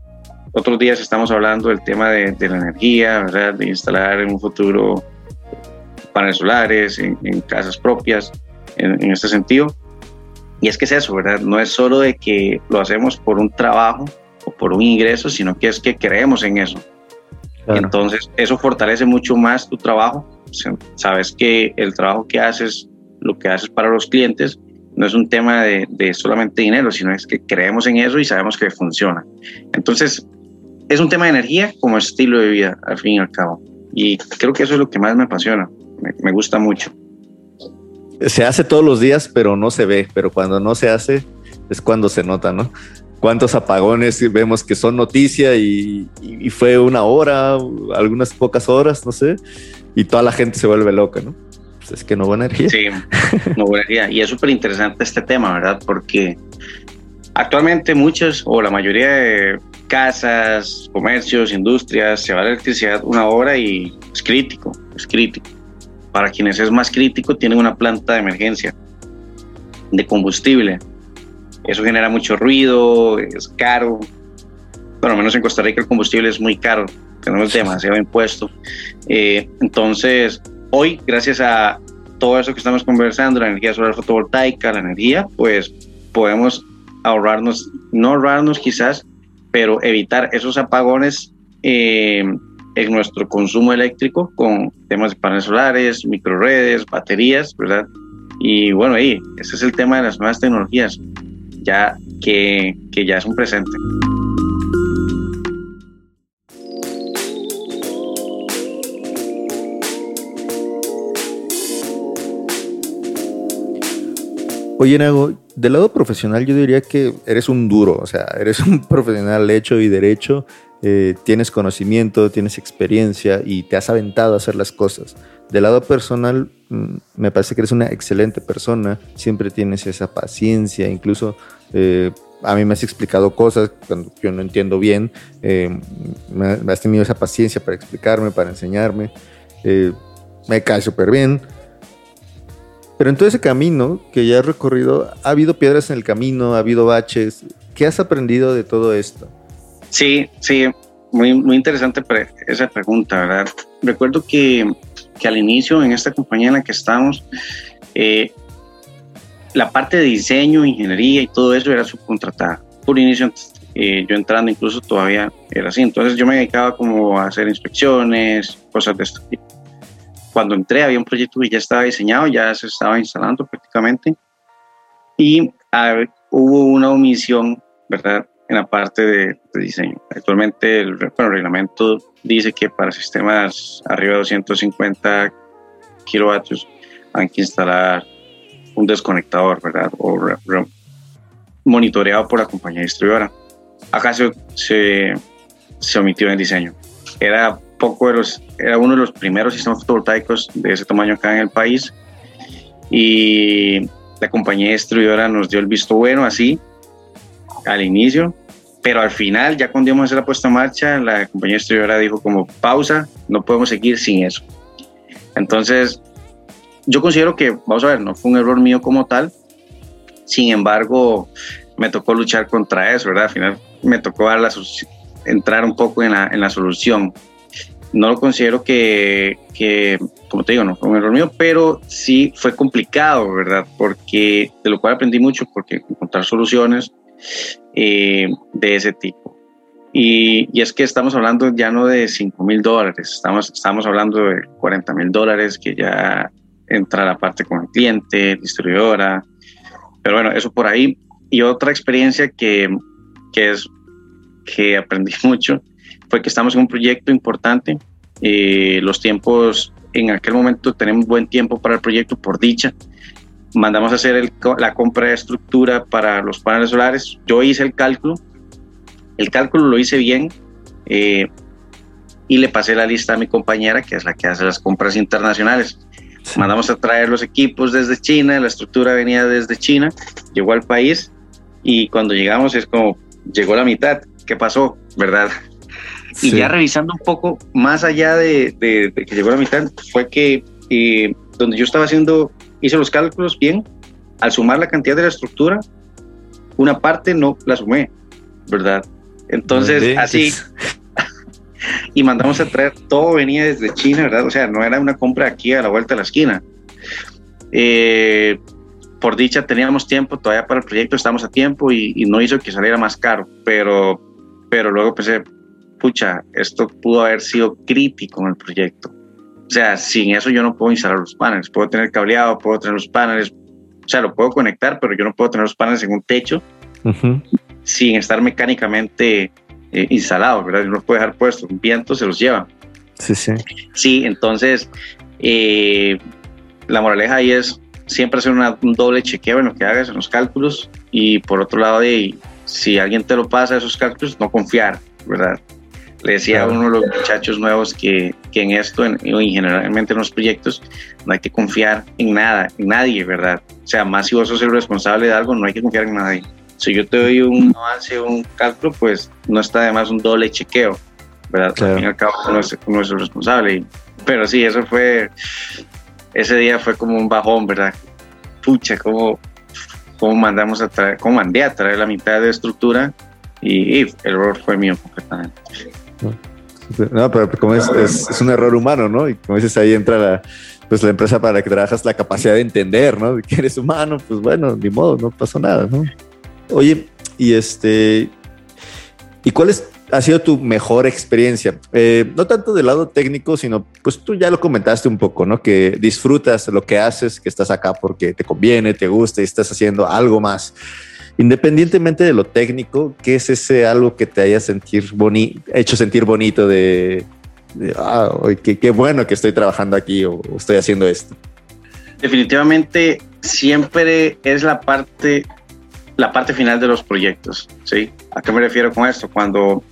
otros días estamos hablando del tema de, la energía, ¿verdad? de instalar en un futuro paneles solares en, casas propias, en, este sentido. Y es que es eso, ¿verdad? No es solo de que lo hacemos por un trabajo o por un ingreso, sino que es que creemos en eso. Entonces, eso fortalece mucho más tu trabajo. Sabes que el trabajo que haces, lo que haces para los clientes, no es un tema de, solamente dinero, sino es que creemos en eso y sabemos que funciona. Entonces, es un tema de energía como estilo de vida, al fin y al cabo. Y creo que eso es lo que más me apasiona, me, me gusta mucho. Se hace todos los días, pero no se ve, pero cuando no se hace es cuando se nota, ¿no? cuántos apagones vemos que son noticia y, fue una hora, algunas pocas horas, no sé, y toda la gente se vuelve loca, ¿no? Pues es que no hubo energía. Sí, no hubo energía. Y es súper interesante este tema, ¿verdad? Porque actualmente muchas o la mayoría de casas, comercios, industrias, se va la electricidad una hora y es crítico, es crítico. Para quienes es más crítico, tienen una planta de emergencia de combustible eso genera mucho ruido, es caro. Bueno, menos en Costa Rica el combustible es muy caro, tenemos demasiado impuesto. Eh, entonces, hoy, gracias a todo eso que estamos conversando, la energía solar fotovoltaica, la energía, pues podemos ahorrarnos, no ahorrarnos quizás, pero evitar esos apagones eh, en nuestro consumo eléctrico con temas de paneles solares, microredes, baterías, ¿verdad? Y bueno, ahí, ese es el tema de las nuevas tecnologías ya que, que ya es un presente. Oye, Nago, del lado profesional yo diría que eres un duro, o sea, eres un (laughs) profesional hecho y derecho, eh, tienes conocimiento, tienes experiencia y te has aventado a hacer las cosas. Del lado personal, mm, me parece que eres una excelente persona, siempre tienes esa paciencia, incluso eh, a mí me has explicado cosas cuando yo no entiendo bien, eh, me, has tenido esa paciencia para explicarme, para enseñarme, me cae súper bien. Pero en todo ese camino que ya has recorrido, ha habido piedras en el camino, ha habido baches. ¿Qué has aprendido de todo esto? Sí, sí, muy, muy interesante esa pregunta, ¿verdad? Recuerdo que, que, al inicio en esta compañía en la que estamos, eh, la parte de diseño, ingeniería y todo eso era subcontratada. Por inicio, eh, yo entrando incluso todavía era así. Entonces yo me dedicaba como a hacer inspecciones, cosas de este tipo cuando entré había un proyecto que ya estaba diseñado, ya se estaba instalando prácticamente y hubo una omisión, ¿verdad? En la parte de, diseño. Actualmente el, reglamento dice que para sistemas arriba de 250 kilovatios hay que instalar un desconectador, ¿verdad? O monitoreado por la compañía distribuidora. Acá se, se, se omitió en el diseño. Era poco de los, era uno de los primeros sistemas fotovoltaicos de ese tamaño acá en el país y la compañía distribuidora nos dio el visto bueno así al inicio, pero al final ya cuando íbamos a hacer la puesta en marcha, la compañía distribuidora dijo como pausa, no podemos seguir sin eso. Entonces, yo considero que, vamos a ver, no fue un error mío como tal, sin embargo, me tocó luchar contra eso, ¿verdad? Al final me tocó dar la, entrar un poco en la, en la solución no lo considero que, que, como te digo, no fue un error mío, pero sí fue complicado, ¿verdad? Porque de lo cual aprendí mucho, porque encontrar soluciones eh, de ese tipo. Y, y, es que estamos hablando ya no de 5 mil dólares, estamos, estamos hablando de 40 mil dólares que ya entra la parte con el cliente, distribuidora. Pero bueno, eso por ahí. Y otra experiencia que, que es que aprendí (laughs) mucho fue que estamos en un proyecto importante Eh, los tiempos, en aquel momento tenemos buen tiempo para el proyecto, por dicha. Mandamos a hacer la compra de estructura para los paneles solares. Yo hice el cálculo. El cálculo lo hice bien. Eh, y le pasé la lista a mi compañera, que es la que hace las compras internacionales. Mandamos a traer los equipos desde China, la estructura venía desde China, llegó al país y cuando llegamos es como, llegó la mitad, ¿qué pasó? ¿Verdad? Y ya revisando un poco más allá de, que llegó la mitad, fue que eh, donde yo estaba haciendo, hice los cálculos bien, al sumar la cantidad de la estructura, una parte no la sumé, ¿verdad? Entonces, así, (laughs) y mandamos a traer, todo venía desde China, ¿verdad? O sea, no era una compra aquí a la vuelta de la esquina. Eh, por dicha teníamos tiempo todavía para el proyecto, estamos a tiempo y, no hizo que saliera más caro, pero, pero luego pensé, pucha, esto pudo haber sido crítico en el proyecto. O sea, sin eso yo no puedo instalar los paneles, puedo tener cableado, puedo tener los paneles, o sea, lo puedo conectar, pero yo no puedo tener los paneles en un techo sin estar mecánicamente eh, instalado, ¿verdad? No puede dejar puesto, un viento se los lleva. Sí, sí. Sí, entonces eh, la moraleja ahí es siempre hacer un doble chequeo en lo que hagas, en los cálculos, y por otro lado, de, si alguien te lo pasa esos cálculos, no confiar, ¿verdad? Le decía a uno de los muchachos nuevos que, que en esto, en, y generalmente en los proyectos, no hay que confiar en nada, en nadie, ¿verdad? O sea, más si vos sos el responsable de algo, no hay que confiar en nadie si yo te doy un avance, un cálculo, pues no está además un doble chequeo, ¿verdad? Al fin y al cabo uno es, el responsable. pero sí, eso fue, ese día fue como un bajón, ¿verdad? Pucha, cómo, cómo mandamos a traer, cómo mandé a traer la mitad de estructura y, el error fue mío completamente. No, pero como es, es, un error humano, ¿no? Y como dices, ahí entra la, pues la empresa para la que trabajas la capacidad de entender, ¿no? Que eres humano, pues bueno, ni modo, no pasó nada, ¿no? Oye, y este, ¿y cuál ha sido tu mejor experiencia? Eh, no tanto del lado técnico, sino pues tú ya lo comentaste un poco, ¿no? Que disfrutas lo que haces, que estás acá porque te conviene, te gusta y estás haciendo algo más. Independientemente de lo técnico, ¿qué es ese algo que te haya hecho sentir bonito de, ah, qué, bueno que estoy trabajando aquí o estoy haciendo esto? Definitivamente siempre es la parte la parte final de los proyectos, ¿sí? ¿A qué me refiero con esto? Cuando,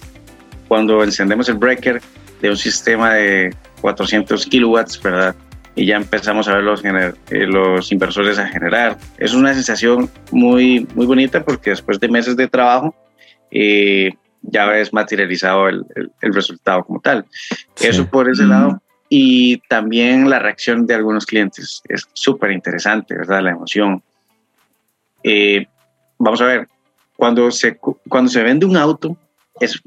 cuando encendemos el breaker de un sistema de 400 kilowatts, ¿verdad? Y ya empezamos a ver los, eh, los inversores a generar. Es una sensación muy, muy bonita porque después de meses de trabajo, eh, ya ves materializado el, el, resultado como tal. Eso por ese lado. Y también la reacción de algunos clientes es súper interesante, ¿verdad? La emoción. Eh, vamos a ver, cuando se, cuando se vende un auto, es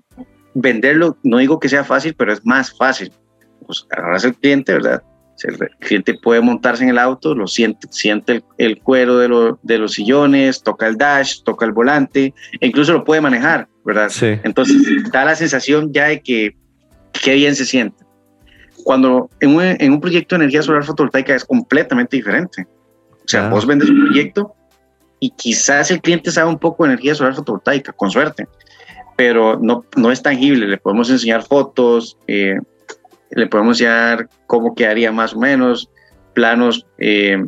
venderlo, no digo que sea fácil, pero es más fácil. Pues agarras el cliente, ¿verdad? El cliente puede montarse en el auto, lo siente, siente el, cuero de, de, los sillones, toca el dash, toca el volante, e incluso lo puede manejar, ¿verdad? Sí. Entonces da la sensación ya de que qué bien se siente. Cuando en un, en un proyecto de energía solar fotovoltaica es completamente diferente. O sea, vos vendes un proyecto y quizás el cliente sabe un poco de energía solar fotovoltaica, con suerte, pero no, no es tangible. Le podemos enseñar fotos, eh, le podemos enseñar cómo quedaría más o menos, planos, eh,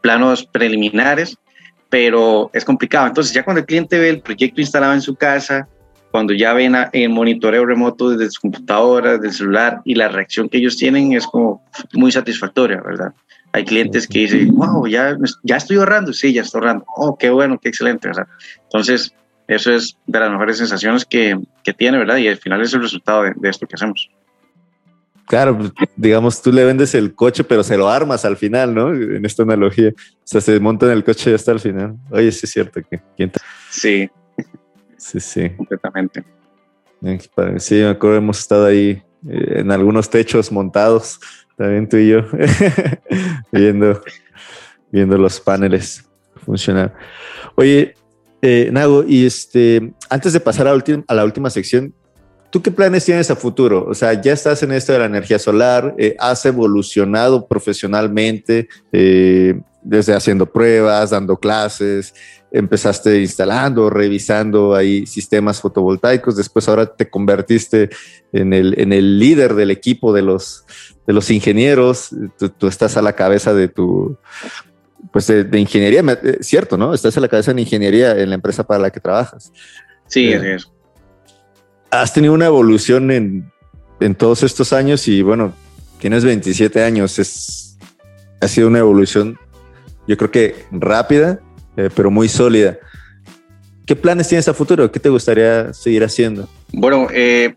planos preliminares, pero es complicado. Entonces ya cuando el cliente ve el proyecto instalado en su casa, cuando ya ven el monitoreo remoto desde su computadora, del celular y la reacción que ellos tienen es como muy satisfactoria, ¿verdad? Hay clientes que dicen, wow, ya, ya estoy ahorrando. Sí, ya estoy ahorrando. Oh, qué bueno, qué excelente. ¿verdad? Entonces, eso es de las mejores sensaciones que, que tiene, ¿verdad? Y al final es el resultado de, esto que hacemos. Claro, pues, digamos, tú le vendes el coche, pero se lo armas al final, ¿no? En esta analogía. O sea, se monta en el coche está al final. Oye, sí es cierto que. Sí. Sí, sí. Completamente. Sí, me acuerdo, hemos estado ahí eh, en algunos techos montados también tú y yo, (laughs) viendo, viendo los paneles funcionar. Oye, eh, Nago, y este, antes de pasar a, a, la última sección, ¿tú qué planes tienes a futuro? O sea, ya estás en esto de la energía solar, eh, has evolucionado profesionalmente, eh, desde haciendo pruebas, dando clases, empezaste instalando, revisando ahí sistemas fotovoltaicos, después ahora te convertiste en el, en el líder del equipo de los, de los ingenieros, tú, estás a la cabeza de tu, pues de, ingeniería, eh, cierto, ¿no? Estás a la cabeza de ingeniería en la empresa para la que trabajas. Sí, eh, es. Has tenido una evolución en, en todos estos años y bueno, tienes 27 años, es, ha sido una evolución, yo creo que rápida, eh, pero muy sólida. ¿Qué planes tienes a futuro? ¿Qué te gustaría seguir haciendo? Bueno, eh,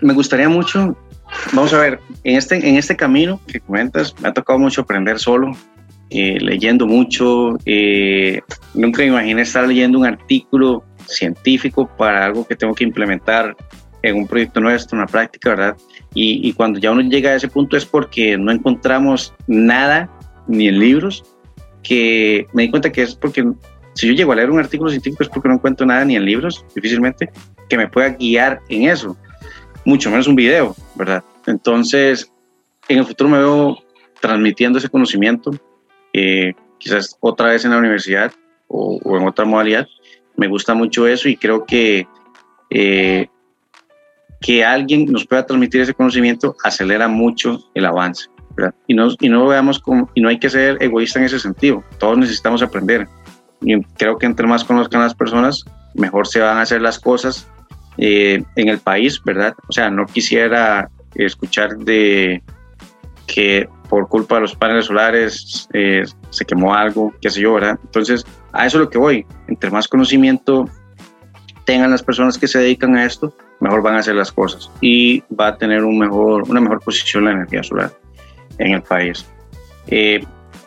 me gustaría mucho, vamos a ver, en este, en este camino que comentas, me ha tocado mucho aprender solo, eh, leyendo mucho. nunca me imaginé estar leyendo un artículo científico para algo que tengo que implementar en un proyecto nuestro, una práctica, ¿verdad? Y, y, cuando ya uno llega a ese punto es porque no encontramos nada, ni en libros, que me di cuenta que es porque si yo llego a leer un artículo científico es porque no encuentro nada ni en libros, difícilmente, que me pueda guiar en eso, mucho menos un video, ¿verdad? Entonces, en el futuro me veo transmitiendo ese conocimiento, eh, quizás otra vez en la universidad o, en otra modalidad. Me gusta mucho eso y creo que eh, que alguien nos pueda transmitir ese conocimiento acelera mucho el avance. Y no, y no veamos como, y no hay que ser egoísta en ese sentido, todos necesitamos aprender. Y creo que entre más conozcan las personas, mejor se van a hacer las cosas eh, en el país, ¿verdad? O sea, no quisiera escuchar de que por culpa de los paneles solares eh, se quemó algo, qué sé yo, ¿verdad? Entonces, a eso es lo que voy. Entre más conocimiento tengan las personas que se dedican a esto, mejor van a hacer las cosas y va a tener un mejor, una mejor posición la energía solar en el país. Eh,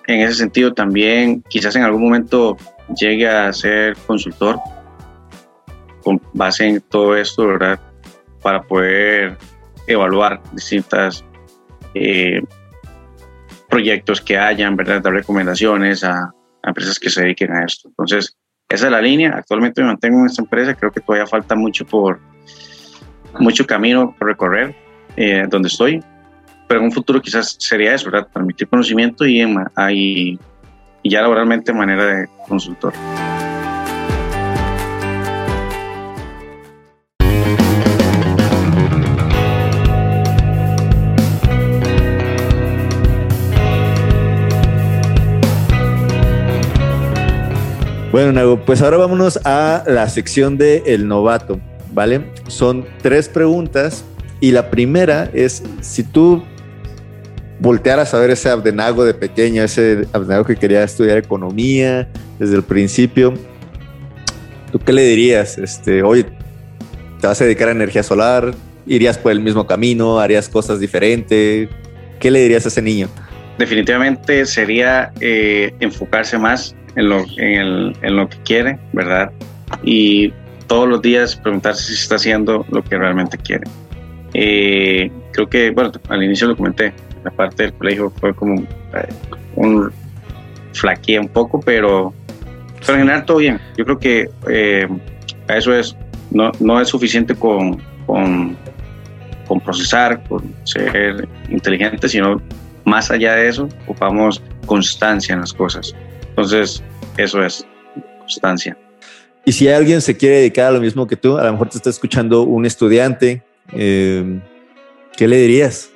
en ese sentido también quizás en algún momento llegue a ser consultor con base en todo esto, ¿verdad? Para poder evaluar distintas eh, proyectos que hayan, ¿verdad? Dar recomendaciones a, empresas que se dediquen a esto. Entonces, esa es la línea. Actualmente me mantengo en esta empresa. Creo que todavía falta mucho por mucho camino por recorrer eh, donde estoy pero en un futuro quizás sería eso, ¿verdad? Transmitir conocimiento y, y, ya laboralmente manera de consultor. Bueno, pues ahora vámonos a la sección de El Novato, ¿vale? Son tres preguntas y la primera es, si tú voltear a saber ese Abdenago de pequeño, ese Abdenago que quería estudiar economía desde el principio, ¿tú qué le dirías? Este, oye, ¿te vas a dedicar a energía solar? ¿Irías por el mismo camino? ¿Harías cosas diferentes? ¿Qué le dirías a ese niño? Definitivamente sería eh, enfocarse más en lo, en, en lo que quiere, ¿verdad? Y todos los días preguntarse si está haciendo lo que realmente quiere. Eh, creo que, bueno, al inicio lo comenté, la parte del colegio fue como eh, un flaquea un poco, pero, pero en general todo bien. Yo creo que eh, eso es, no, no es suficiente con, con, con, procesar, con ser inteligente, sino más allá de eso, ocupamos constancia en las cosas. Entonces, eso es constancia. Y si alguien se quiere dedicar a lo mismo que tú, a lo mejor te está escuchando un estudiante, eh, ¿qué le dirías?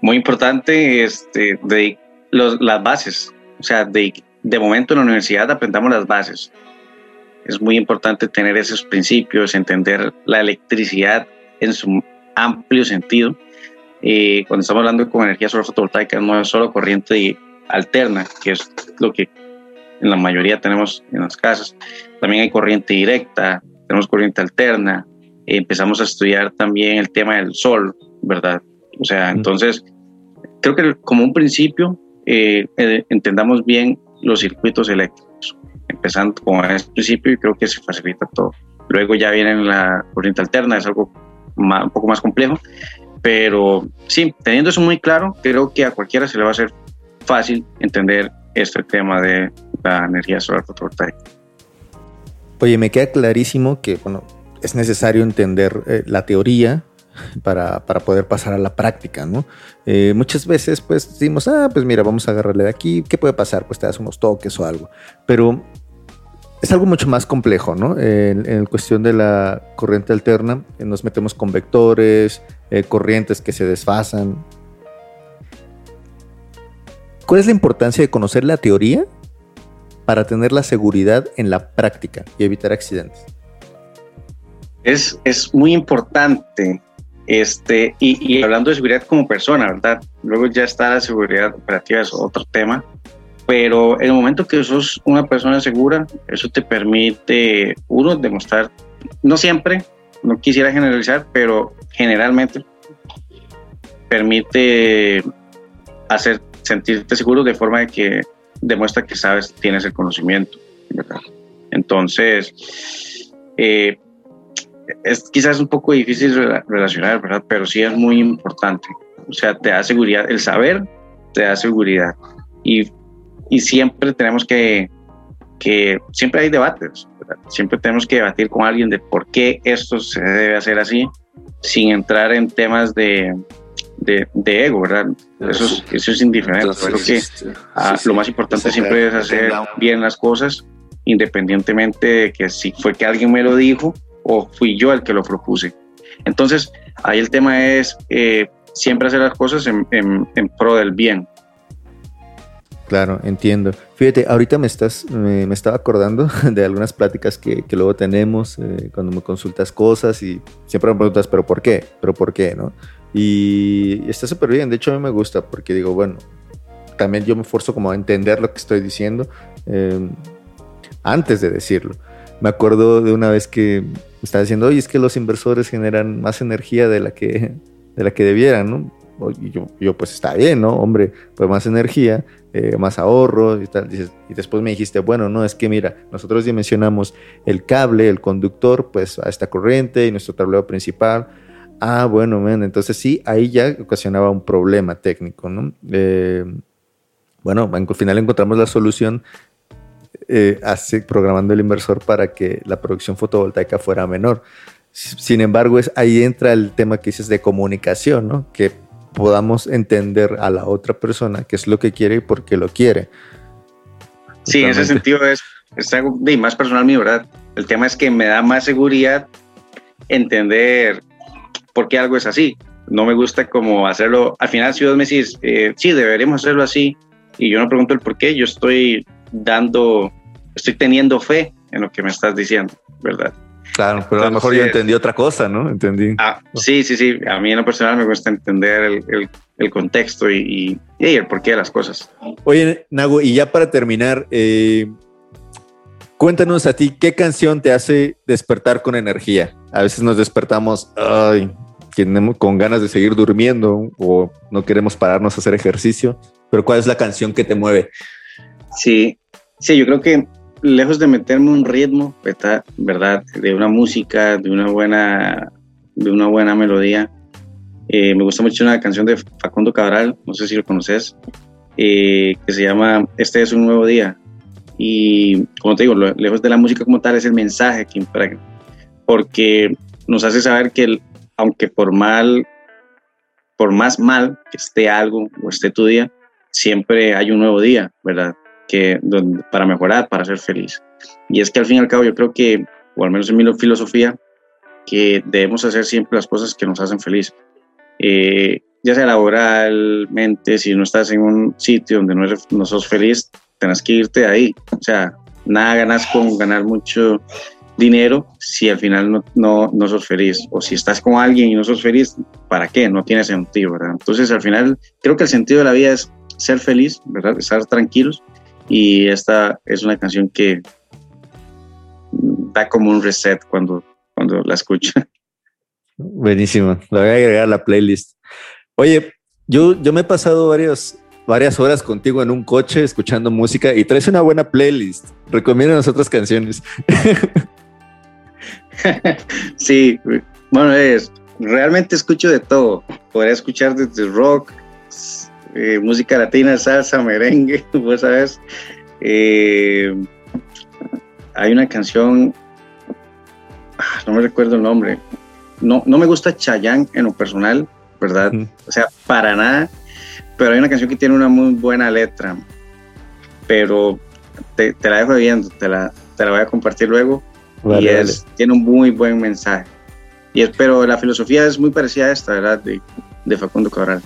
muy importante este, de las bases. O sea, de, de momento en la universidad aprendamos las bases. Es muy importante tener esos principios, entender la electricidad en su amplio sentido. Eh, cuando estamos hablando con energía solar fotovoltaica, no es solo corriente alterna, que es lo que en la mayoría tenemos en las casas. También hay corriente directa, tenemos corriente alterna. empezamos a estudiar también el tema del sol, ¿verdad? O sea, entonces, creo que como un principio eh, eh, entendamos bien los circuitos eléctricos, empezando con ese principio y creo que se facilita todo. Luego ya viene la corriente alterna, es algo un poco más complejo, pero sí, teniendo eso muy claro, creo que a cualquiera se le va a hacer fácil entender este tema de la energía solar fotovoltaica. Oye, me queda clarísimo que bueno, es necesario entender eh, la teoría, para, poder pasar a la práctica, ¿no? Eh, muchas veces pues decimos, ah, pues mira, vamos a agarrarle de aquí, ¿qué puede pasar? Pues te das unos toques o algo, pero es algo mucho más complejo, ¿no? En, cuestión de la corriente alterna, eh, nos metemos con vectores, corrientes que se desfasan. ¿Cuál es la importancia de conocer la teoría para tener la seguridad en la práctica y evitar accidentes? Es, es muy importante. Este, y, y hablando de seguridad como persona, ¿verdad? Luego ya está la seguridad operativa, es otro tema pero en el momento que sos una persona segura, eso te permite, uno, demostrar, no siempre, no quisiera generalizar, pero generalmente permite hacer sentirte seguro de forma de que demuestra que sabes, tienes el conocimiento. Entonces, eh, es quizás un poco difícil relacionar, ¿verdad? Pero sí es muy importante. O sea, te da seguridad, el saber te da seguridad. Y y siempre tenemos que, que siempre hay debates, siempre tenemos que debatir con alguien de por qué esto se debe hacer así, sin entrar en temas de, de, ego, ¿verdad? Eso es, eso es indiferente. Creo que ah, lo más importante siempre es hacer bien las cosas, independientemente de que si fue que alguien me lo dijo o fui yo el que lo propuse. Entonces, ahí el tema es eh, siempre hacer las cosas en, en pro del bien, Claro, entiendo. Fíjate, ahorita me estás, me, estaba acordando (laughs) de algunas pláticas que, luego tenemos eh, cuando me consultas cosas y siempre me preguntas, pero ¿por qué? ¿Pero por qué? ¿No? Y está súper bien. De hecho, a mí me gusta porque digo, bueno, también yo me esfuerzo como a entender lo que estoy diciendo em, antes de decirlo. Me acuerdo de una vez que estaba diciendo, oye, es que los inversores generan más energía de la que, de la que debieran, ¿no? Y yo, yo, pues está bien, ¿no? Hombre, pues más energía, eh, más ahorro y tal. Y después me dijiste, bueno, no, es que mira, nosotros dimensionamos el cable, el conductor, pues a esta corriente y nuestro tablero principal. Ah, bueno, man, entonces sí, ahí ya ocasionaba un problema técnico, ¿no? Eh, bueno, al final encontramos la solución eh, así, programando el inversor para que la producción fotovoltaica fuera menor. Sin embargo, es, ahí entra el tema que dices de comunicación, ¿no? Que podamos entender a la otra persona qué es lo que quiere y por qué lo quiere. Sí, en ese sentido es, es algo de más personal mío, ¿verdad? El tema es que me da más seguridad entender por qué algo es así. No me gusta como hacerlo. Al final, si vos me decís, eh, sí, deberíamos hacerlo así, y yo no pregunto el por qué, yo estoy dando, estoy teniendo fe en lo que me estás diciendo, ¿verdad? Claro, pero a lo mejor yo entendí otra cosa, ¿no? Entendí. Ah, sí, sí, sí. A mí en lo personal me gusta entender el, el, contexto y, y, el porqué de las cosas. Oye, Nago, y ya para terminar, eh, cuéntanos a ti, ¿qué canción te hace despertar con energía? A veces nos despertamos ay, con ganas de seguir durmiendo o no queremos pararnos a hacer ejercicio, pero ¿cuál es la canción que te mueve? Sí, sí, yo creo que lejos de meterme un ritmo, ¿verdad? De una música, de una buena, de una buena melodía. Eh, me gusta mucho una canción de Facundo Cabral, no sé si lo conoces, eh, que se llama Este es un nuevo día. Y como te digo, lejos de la música como tal, es el mensaje que impregna. Porque nos hace saber que aunque por mal, por más mal que esté algo o esté tu día, siempre hay un nuevo día, ¿verdad? que, para mejorar, para ser feliz. Y es que al fin y al cabo yo creo que, o al menos en mi filosofía, que debemos hacer siempre las cosas que nos hacen feliz. Eh, ya sea laboralmente, si no estás en un sitio donde no, eres, no sos feliz, tenés que irte de ahí. O sea, nada ganas con ganar mucho dinero si al final no, no, no, sos feliz. O si estás con alguien y no sos feliz, ¿para qué? No tiene sentido, ¿verdad? Entonces, al final, creo que el sentido de la vida es ser feliz, ¿verdad? Estar tranquilos y esta es una canción que da como un reset cuando, cuando la escucho. (laughs) Buenísimo, la voy a agregar a la playlist. Oye, yo, yo me he pasado varios, varias horas contigo en un coche escuchando música y traes una buena playlist. Recomiéndanos otras canciones. (laughs) sí, bueno, es, realmente escucho de todo. Podría escuchar desde rock, eh, música latina, salsa, merengue, (laughs) vos sabes. Eh, hay una canción, ah, no me recuerdo el nombre, no, no me gusta Chayanne en lo personal, ¿verdad? O sea, para nada, pero hay una canción que tiene una muy buena letra, pero te, la dejo viendo, te la, te la voy a compartir luego, y es, tiene un muy buen mensaje. Y es, pero la filosofía es muy parecida a esta, ¿verdad? De, de Facundo Cabral.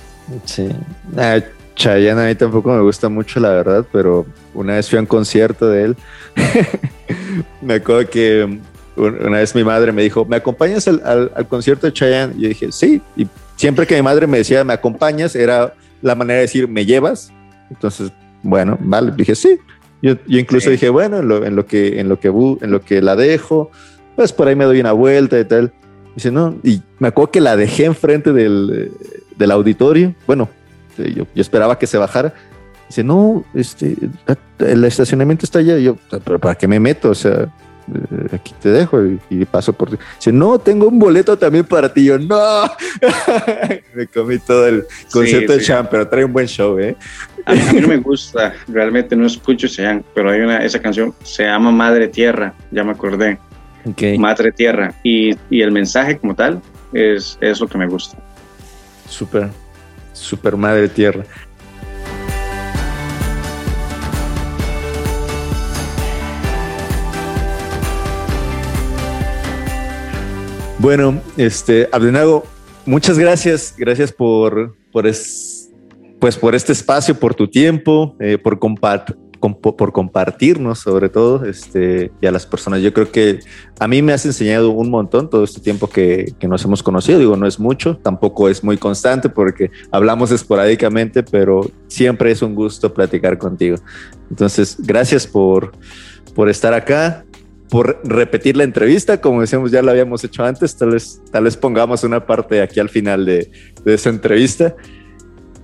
Sí. Ah, Chayanne a mí tampoco me gusta mucho, la verdad, pero una vez fui a un concierto de él. (laughs) me acuerdo que una vez mi madre me dijo, ¿me acompañas al, concierto de Chayanne? Y yo dije, sí. Y siempre que mi madre me decía, ¿me acompañas? Era la manera de decir, ¿me llevas? Entonces, bueno, vale. Dije, sí. Yo, incluso dije, bueno, en lo, en lo, que, en, lo que, en lo que la dejo, pues por ahí me doy una vuelta y tal. Dice, no. Y me acuerdo que la dejé enfrente del, del auditorio. Bueno, este, yo, esperaba que se bajara. Dice, no, este, el estacionamiento está allá. yo, pero ¿para qué me meto? O sea, eh, aquí te dejo y, paso por ti. Dice, no, tengo un boleto también para ti. Yo, no. (laughs) me comí todo el concierto de Chan, pero trae un buen show, ¿eh? A mí, no me gusta, realmente no escucho Chan, pero hay una, esa canción, se llama Madre Tierra, ya me acordé. Madre Tierra. Y, y, el mensaje como tal es, es lo que me gusta. Súper. Super Madre Tierra. Bueno, este, Abdenago, muchas gracias, gracias por, por, pues por este espacio, por tu tiempo, eh, por, compartir por compartirnos sobre todo este, y a las personas. Yo creo que a mí me has enseñado un montón todo este tiempo que, que, nos hemos conocido. Digo, no es mucho, tampoco es muy constante porque hablamos esporádicamente, pero siempre es un gusto platicar contigo. Entonces, gracias por, por estar acá por repetir la entrevista, como decíamos, ya la habíamos hecho antes, tal vez, tal vez pongamos una parte aquí al final de, de esa entrevista.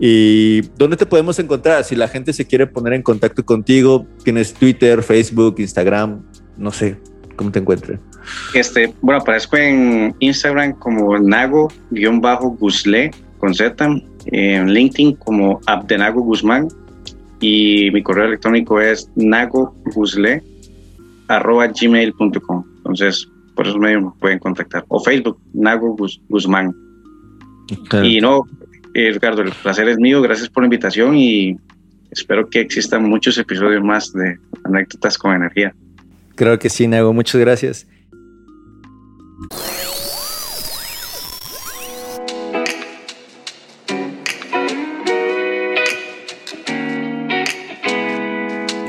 ¿Y dónde te podemos encontrar? Si la gente se quiere poner en contacto contigo, tienes Twitter, Facebook, Instagram, no sé, ¿cómo te encuentras? Este, bueno, aparezco en Instagram como Nago-Guzle con Z, en LinkedIn como Abdenago Guzmán y mi correo electrónico es nagoguzle arroba gmail.com. Entonces, por esos medios me pueden contactar. O Facebook, Nago Guzmán. Y no, eh, Ricardo, el placer es mío. Gracias por la invitación y espero que existan muchos episodios más de anécdotas con energía. Creo que sí, Nago. Muchas gracias.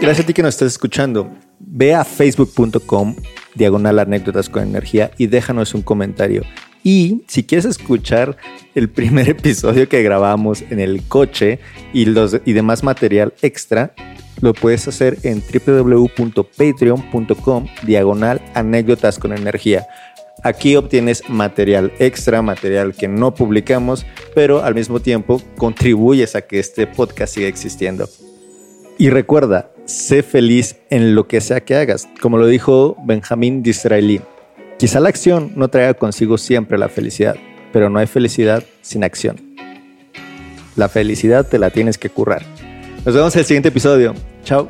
Gracias a ti que nos estás escuchando. Ve a facebook.com diagonal anécdotas con energía y déjanos un comentario. Y si quieres escuchar el primer (laughs) episodio que grabamos en el coche y, los, y demás material extra, lo puedes hacer en www.patreon.com diagonal anécdotas con energía. Aquí obtienes material extra, material que no publicamos, pero al mismo tiempo contribuyes a que este podcast siga existiendo. Y recuerda, sé feliz en lo que sea que hagas, como lo dijo Benjamín Disraeli. Quizá la acción no traiga consigo siempre la felicidad, pero no hay felicidad sin acción. La felicidad te la tienes que currar. Nos vemos en el siguiente episodio. Chao.